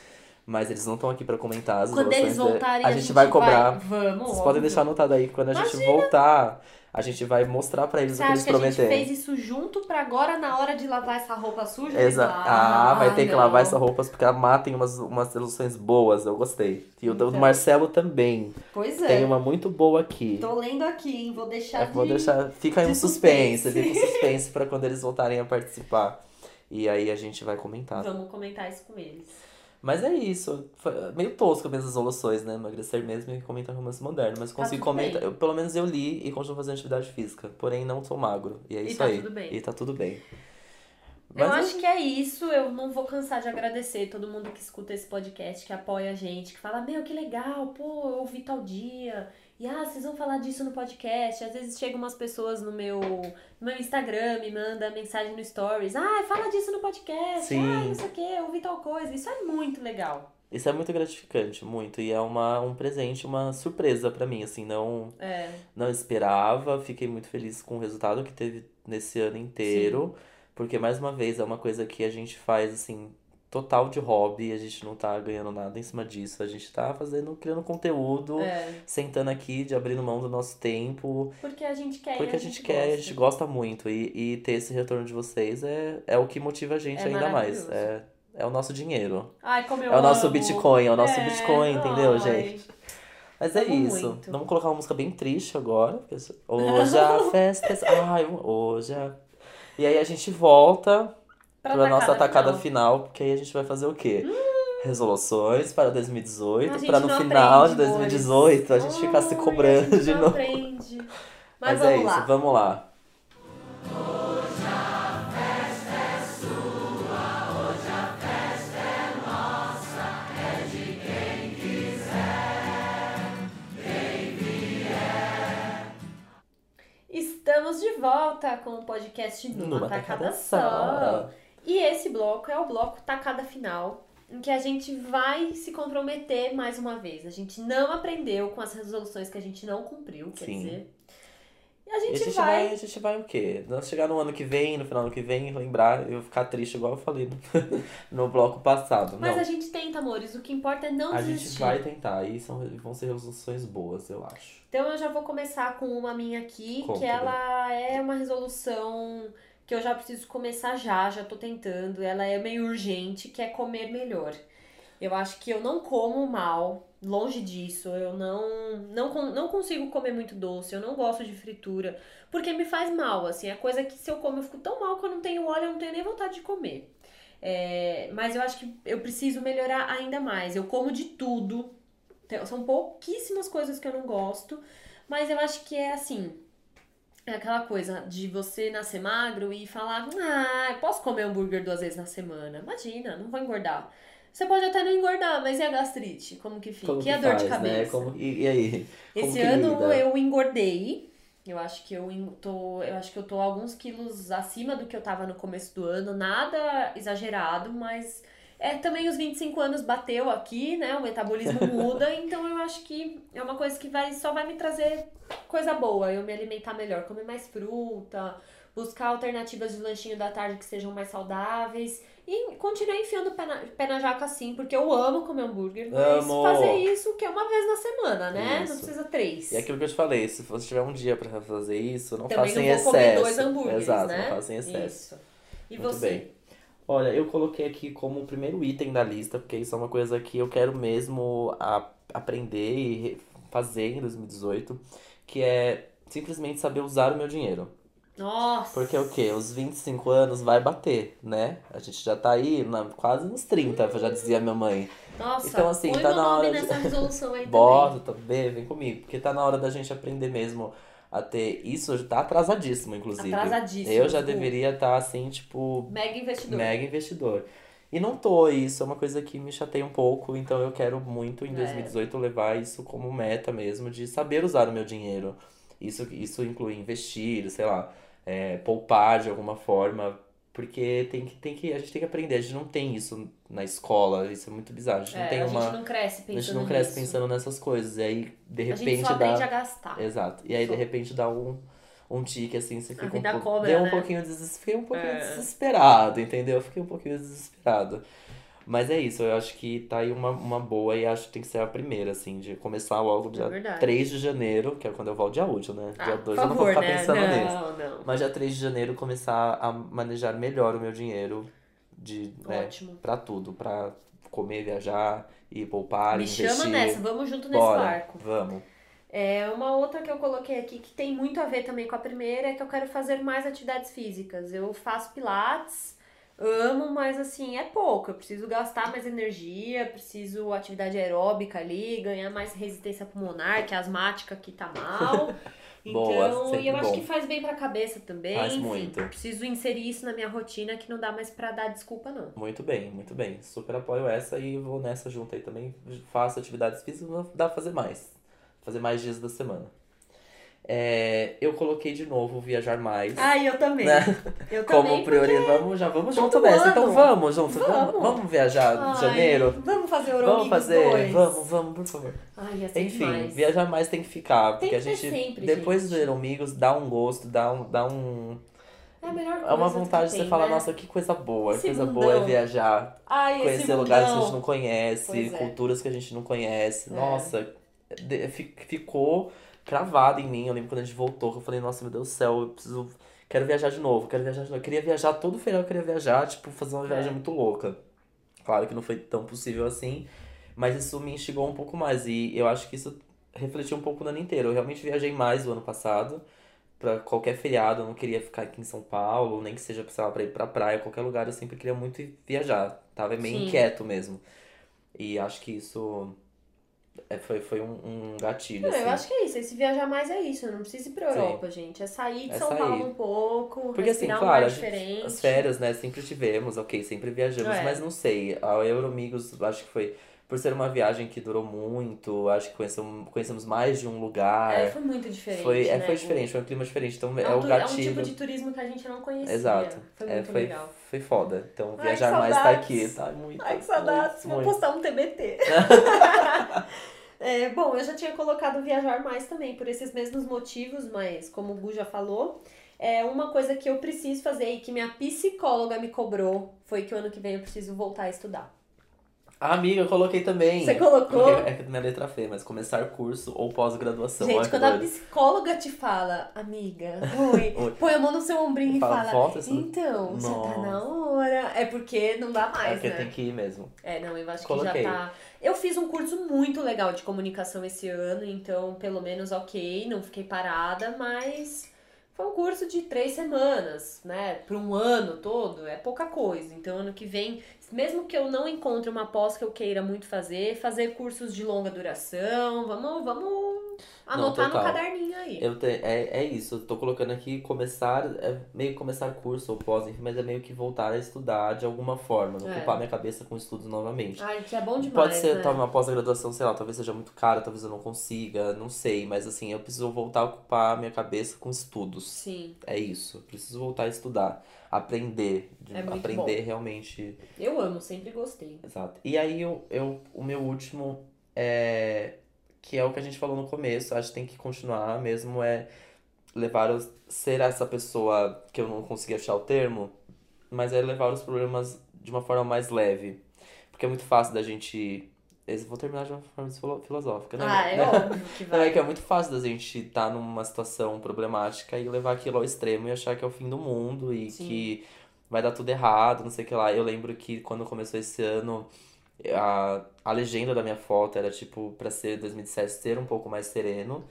Mas eles não estão aqui pra comentar as Quando eles de- voltarem, a, gente vai cobrar. Vamos, Vocês óbvio. podem deixar anotado aí que quando a gente voltar, a gente vai mostrar pra eles Você o que eles que a gente fez isso junto pra agora, na hora de lavar essa roupa suja? Exa eles- ah, vai ter que não. lavar essas roupas porque a Má tem umas, umas resoluções boas, eu gostei. E o do Então. Marcelo também. Pois é. Tem uma muito boa aqui. Tô lendo aqui, hein? Vou deixar É, de... vou deixar. Fica aí um suspense, suspense. fica um suspense pra quando eles voltarem a participar. E aí a gente vai comentar. Vamos comentar isso com eles. Mas é isso. Foi meio tosco minhas resoluções, né? Emagrecer mesmo e comentar romance moderno. Mas consegui tudo comentar. eu- pelo menos eu li e continuo fazendo atividade física. Porém, não sou magro. E é isso tá aí. tudo bem. E tá tudo bem. eu Mas acho que é isso. Eu não vou cansar de agradecer todo mundo que escuta esse podcast, que apoia a gente, que fala, meu, que legal, pô, eu ouvi tal dia. E ah, vocês vão falar disso no podcast. Às vezes chegam umas pessoas no meu, no meu Instagram, me manda mensagem no Stories. Ah, fala disso no podcast. Sim. Ah, não sei o que, eu ouvi tal coisa. Isso é muito legal. Isso é muito gratificante, muito. E é uma, um presente, uma surpresa pra mim, assim, não, É. não esperava. Fiquei muito feliz com o resultado que teve nesse ano inteiro. Porque, mais uma vez, é uma coisa que a gente faz, assim, total de hobby. A gente não tá ganhando nada em cima disso. A gente tá fazendo, criando conteúdo, É. sentando aqui, de abrindo mão do nosso tempo. Porque a gente quer Porque a gente quer, a gosta. gente gosta muito. E, e ter esse retorno de vocês é, é o que motiva a gente É ainda mais. É, é o nosso dinheiro. Ai, como eu É o nosso amo. Bitcoin, é o nosso É, Bitcoin, entendeu, ai. gente? Mas é Amo isso. muito. Vamos colocar uma música bem triste agora. Hoje a festa. é- Ai, hoje a. E aí a gente volta Pra pra nossa tacada atacada final, porque aí a gente vai fazer o quê? Resoluções para 2018, Hum. A gente pra no final aprende, de 2018 a gente ficar se cobrando a gente de novo. aprende. Mas, Mas, vamos é isso, lá. vamos lá. Estamos de volta com o podcast Numa, Numa Tacada tacada Só. E esse bloco é o bloco Tacada Final, em que a gente vai se comprometer mais uma vez. A gente não aprendeu com as resoluções que a gente não cumpriu, quer Sim. dizer. E a E gente, a gente vai. vai, a gente vai o quê? Nós chegar no ano que vem, no final do ano que vem, lembrar, eu ficar triste igual eu falei no, no bloco passado. Mas Não, a gente tenta, amores. O que importa é não a desistir. gente vai tentar. E são, vão ser resoluções boas, eu acho. Então eu já vou começar com uma minha aqui, que ela é uma resolução que eu já preciso começar já, já tô tentando. Ela é meio urgente, que é comer melhor. Eu acho que eu não como mal, longe disso. Eu não, não, não consigo comer muito doce, eu não gosto de fritura, porque me faz mal, assim. É coisa que se eu como eu fico tão mal que eu não tenho óleo, eu não tenho nem vontade de comer. É, mas eu acho que eu preciso melhorar ainda mais. Eu como de tudo. São pouquíssimas coisas que eu não gosto, mas eu acho que é assim. É aquela coisa de você nascer magro e falar: Ah, eu posso comer hambúrguer duas vezes na semana. Imagina, não vou engordar. Você pode até não engordar, mas e a gastrite? Como que fica? Como e a dor de faz, né? cabeça? Como- e, e aí? Como Esse que ano lida? eu engordei. Eu acho que eu tô, eu acho que eu tô alguns quilos acima do que eu tava no começo do ano, nada exagerado, mas é também os 25 anos bateu aqui, né? O metabolismo muda, então eu acho que é uma coisa que vai só vai me trazer coisa boa, eu me alimentar melhor, comer mais fruta, buscar alternativas de lanchinho da tarde que sejam mais saudáveis e continuar enfiando o pé na, pé na jaca assim, porque eu amo comer hambúrguer, mas Amo! fazer isso que é uma vez na semana, né? Isso. Não precisa três. E é aquilo que eu te falei, se você tiver um dia pra fazer isso, não Também faça não em vou comer excesso. dois hambúrgueres, Exato, né? não faça em excesso. Isso. E Muito você? bem. Olha, eu coloquei aqui como o primeiro item da lista, porque isso é uma coisa que eu quero mesmo a- aprender e fazer em 2018, que é simplesmente saber usar o meu dinheiro. Nossa! Porque o quê? Os 25 anos vai bater, né? A gente já tá aí na- quase nos 30, já dizia minha mãe. Nossa, Então, assim, tá na hora de- nessa resolução aí Bota, bem, vem comigo. Porque tá na hora da gente aprender mesmo a ter. Isso tá atrasadíssimo, inclusive. Atrasadíssimo, Eu já tipo, deveria estar assim, tipo. Mega investidor. mega investidor. E não tô, isso é uma coisa que me chateia um pouco, então eu quero muito em É. 2018 levar isso como meta mesmo, de saber usar o meu dinheiro. Isso, isso inclui investir, sei lá, é, poupar de alguma forma, porque tem que, tem que, a gente tem que aprender, a gente não tem isso na escola, isso é muito bizarro, a gente não É, tem a uma. gente não cresce A pensando gente não cresce nisso. pensando nessas coisas, e aí de A gente repente só aprende dá. a gastar. Exato. E aí de Só. repente dá um, um tique assim, você fica um vida pouco. cobra, Deu um né? pouquinho. Fiquei um pouquinho É. desesperado, entendeu? Fiquei um pouquinho desesperado. Mas é isso, eu acho que tá aí uma, uma boa e acho que tem que ser a primeira, assim, de começar logo dia É verdade. 3 de janeiro, que é quando eu volto dia útil, né? Ah, dia por 2 eu não vou favor, ficar né? pensando nisso. Não, não. Mas dia 3 de janeiro começar a manejar melhor o meu dinheiro de, né, Ótimo. pra tudo, pra comer, viajar e poupar, Me investir. chama nessa, vamos junto nesse Bora, barco. vamos. É, uma outra que eu coloquei aqui que tem muito a ver também com a primeira é que eu quero fazer mais atividades físicas. Eu faço pilates, amo, mas assim, é pouco. Eu preciso gastar mais energia, preciso atividade aeróbica ali, ganhar mais resistência pulmonar, que a asmática aqui tá mal. Boa, Então, sempre e eu acho bom. que faz bem pra cabeça também. Faz enfim, muito. Preciso inserir isso na minha rotina que não dá mais pra dar desculpa, não. Muito bem, muito bem. Super apoio essa e vou nessa junto aí também. Faço atividades físicas, dá pra fazer mais. Fazer mais dias da semana. É, eu coloquei de novo viajar mais. Ai, eu também. Né? Eu Como também. prioridade. Vamos, já vamos junto nessa. Então vamos junto. Vamos, Vamos. vamos viajar em Ai, janeiro. Vamos fazer Vamos Euromix fazer. 2. Vamos, vamos, por favor. Ai, ia ser Enfim, demais. viajar mais tem que ficar. Tem porque que a gente, sempre, depois gente. do Eram Amigos, dá um gosto, dá um. Dá um É a melhor coisa é uma que vontade de tem, você falar, né? nossa, que coisa boa. Esse coisa mundão. boa é viajar, Ai, conhecer lugares que a gente não conhece, Pois é. culturas que a gente não conhece. É. Nossa, ficou cravado em mim. Eu lembro quando a gente voltou, que eu falei, nossa, meu Deus do céu, eu preciso. Quero viajar de novo, quero viajar de novo. Eu queria viajar todo feriado, eu queria viajar, tipo, fazer uma viagem É. muito louca. Claro que não foi tão possível assim, mas isso me instigou um pouco mais. E eu acho que isso refletiu um pouco no ano inteiro. Eu realmente viajei mais o ano passado. Pra qualquer feriado, eu não queria ficar aqui em São Paulo, nem que seja, lá, pra ir pra praia, qualquer lugar, eu sempre queria muito viajar. Tava meio Sim. inquieto mesmo. E acho que isso é, foi, foi um, um gatilho, Não, assim. eu acho que é isso. Esse viajar mais é isso. Não precisa ir pra Sim. Europa, gente. É sair de É São sair. Paulo um pouco, Porque assim, um claro, gente- as férias, né, sempre tivemos, ok, sempre viajamos, É. mas não sei, a Euromigos, acho que foi, por ser uma viagem que durou muito, acho que conhecemos, conhecemos mais de um lugar, É, foi muito diferente, foi, é, né? foi diferente, foi um clima diferente, então é, É um, o tu- é um gatilho, tipo de turismo que a gente não conhecia. exato, Foi é, muito foi, legal. foi foda, então Ai, viajar mais tá aqui, tá muito, Ai, que saudades. muito, Vou muito. postar um TBT. É, bom, eu já tinha colocado viajar mais também, por esses mesmos motivos, mas como o Gu já falou, é uma coisa que eu preciso fazer e que minha psicóloga me cobrou foi que o ano que vem eu preciso voltar a estudar. Ah, amiga, eu coloquei também, Você colocou? Porque é que minha letra feia, mas começar curso ou pós-graduação, Gente, quando a psicóloga te fala, amiga, oi, Oi. põe a mão no seu ombrinho e Fala, então, já tá na hora. É porque não dá é mais, porque né? tem que ir mesmo. É, não, eu acho Coloquei. que já tá. Eu fiz um curso muito legal de comunicação esse ano, então pelo menos ok, não fiquei parada, mas foi um curso de três semanas, né? Para um ano todo é pouca coisa. Então ano que vem, mesmo que eu não encontre uma pós que eu queira muito fazer, fazer cursos de longa duração, vamos, vamos anotar no total. caderninho aí. Eu te, é, é isso, eu tô colocando aqui começar, é meio que começar curso ou pós, enfim, mas é meio que voltar a estudar de alguma forma, não É. ocupar minha cabeça com estudos novamente. Ai, que é bom demais, Pode ser né? talvez uma pós-graduação, sei lá, talvez seja muito cara, talvez eu não consiga, não sei, mas assim, eu preciso voltar a ocupar minha cabeça com estudos. Sim, É isso, eu preciso voltar a estudar, aprender, de- É aprender realmente eu amo, sempre gostei. Exato. E aí eu, eu, o meu último é que é o que a gente falou no começo, acho que tem que continuar mesmo é levar os, ser essa pessoa que eu não consegui achar o termo, mas é levar os problemas de uma forma mais leve. Porque é muito fácil da gente esse- vou terminar de uma forma filo- filosófica, né? Ah, é óbvio que é vai. que é muito fácil da gente estar numa situação problemática e levar aquilo ao extremo e achar que é o fim do mundo e Sim. que vai dar tudo errado, não sei o que lá. Eu lembro que quando começou esse ano, a, a legenda da minha foto era tipo pra ser 2017 ser um pouco mais sereno.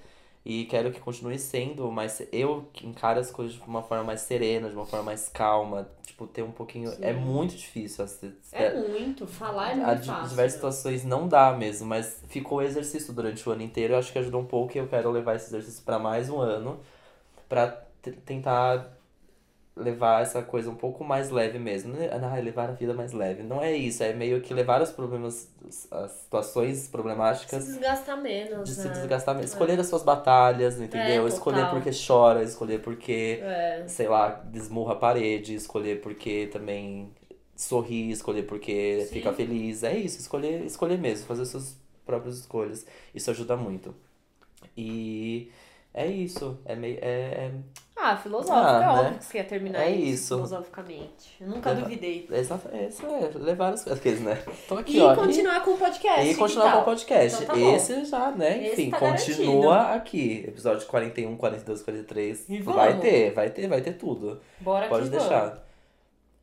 E quero que continue sendo, mas eu encaro as coisas de uma forma mais serena, de uma forma mais calma, tipo, ter um pouquinho. É Sim. muito difícil. assim, É muito, falar é muito fácil. diversas situações não dá mesmo, mas ficou o exercício durante o ano inteiro. Eu acho que ajudou um pouco e eu quero levar esse exercício pra mais um ano, pra t- tentar levar essa coisa um pouco mais leve mesmo. Né? Ah, levar a vida mais leve. Não é isso, é meio que levar os problemas, as situações Se problemáticas desgastar menos, de se né? desgastar mesmo. Escolher as suas batalhas, entendeu? É, escolher porque chora, escolher porque É. sei lá, desmurra a parede, escolher porque também sorri, escolher porque Sim. fica feliz. É isso, escolher, escolher mesmo, fazer suas próprias escolhas. Isso ajuda muito. E é isso. É meio. É, Ah, filosófica, Ah, é né? óbvio que você ia terminar É isso, isso. filosoficamente. Eu nunca Leva- duvidei. é, exato, é isso é. Levar as coisas, né? Tô aqui, E ó. continuar com o podcast. E continuar com o podcast. Então tá. Esse já, né? Enfim, tá continua aqui. Episódio 41, 42, 43. E vai vamos. ter, vai ter, vai ter tudo. Bora Pode deixar. vamos.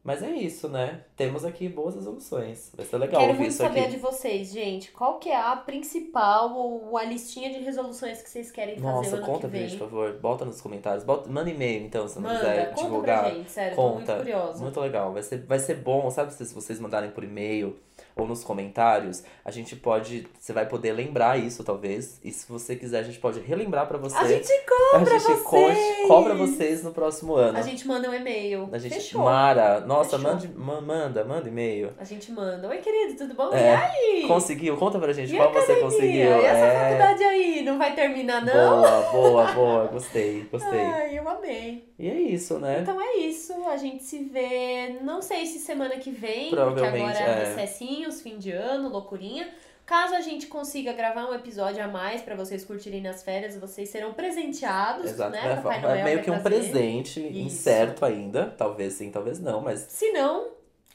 Mas é isso, né? Temos aqui boas resoluções. Vai ser legal Quero ouvir muito isso saber aqui. de vocês, gente. Qual que é a principal ou a listinha de resoluções que vocês querem fazer Nossa, ano conta que pra gente, por favor. Bota nos comentários. Bota, manda e-mail, então, se não Manda, quiser conta divulgar. pra gente, sério, tô muito Conta. curiosa. Muito legal. Vai ser, vai ser bom, sabe? Se vocês mandarem por e-mail ou nos comentários, a gente pode. Você vai poder lembrar isso, talvez. E se você quiser, a gente pode relembrar pra você. A gente a cobra gente co- vocês! cobra vocês no próximo ano. A gente manda um e-mail. A gente. Fechou. Mara, nossa, Fechou. mande, ma- manda, manda e-mail. A gente manda. Oi, querido, tudo bom? É. E aí? Conseguiu? Conta pra gente E qual a você academia? conseguiu. E essa é. faculdade aí? Não vai terminar, não? Boa, boa, boa. Gostei, gostei. Ai, eu amei. E é isso, né? Então é isso. A gente se vê, não sei se semana que vem, porque agora é é. recessinhos, fim de ano, loucurinha. Caso a gente consiga gravar um episódio a mais pra vocês curtirem nas férias, vocês serão presenteados, Exato. né? É, Papai é Noel meio vai que um presente Isso. incerto ainda. Talvez sim, talvez não, mas Se não,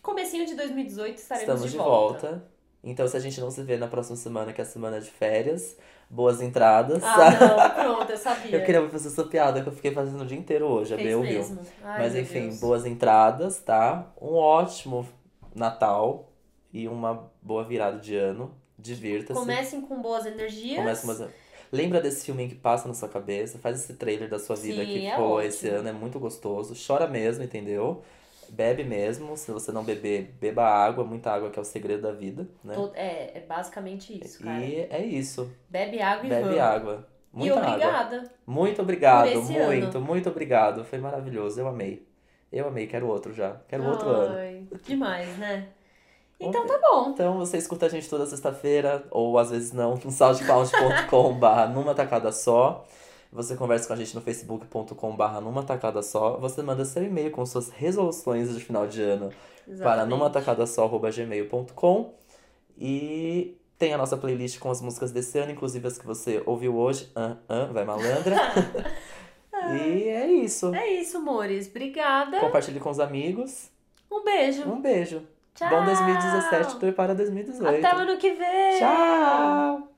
comecinho de 2018 estaremos estamos de, de volta. volta. Então, se a gente não se vê na próxima semana, que é a semana de férias, boas entradas. Ah, não, pronto, eu sabia. eu queria fazer essa piada que eu fiquei fazendo o dia inteiro hoje, a Fez Bê ouviu. mesmo. Ai, Mas enfim, Deus. boas entradas, tá? Um ótimo Natal e uma boa virada de ano. Divirta-se. Comecem com boas energias. Começa umas... Lembra desse filme que passa na sua cabeça, faz esse trailer da sua vida Sim, que é foi ótimo. esse ano, é muito gostoso. Chora mesmo, entendeu? Bebe mesmo. Se você não beber, beba água, muita água que é o segredo da vida, né? É, é basicamente isso, cara. E é isso. Bebe água e Bebe vamos. água. E Muita água. obrigada. Muito obrigado, muito, ano. muito obrigado. Foi maravilhoso, eu amei. Eu amei, quero outro já. Quero outro ano. Ai, demais, né? Então tá bom. Então você escuta a gente toda sexta-feira, ou às vezes não, no soundcloud.com.br numa tacada só. Você conversa com a gente no facebook.com.br numa tacada só. Você manda seu e-mail com suas resoluções de final de ano para Exatamente. numa tacada só@gmail.com e tem a nossa playlist com as músicas desse ano, inclusive as que você ouviu hoje. Ah, ah, vai malandra. e é isso. É isso, amores. Obrigada. Compartilhe com os amigos. Um beijo. Um beijo. Tchau. Bom 2017, prepara 2018. Até o ano que vem. Tchau!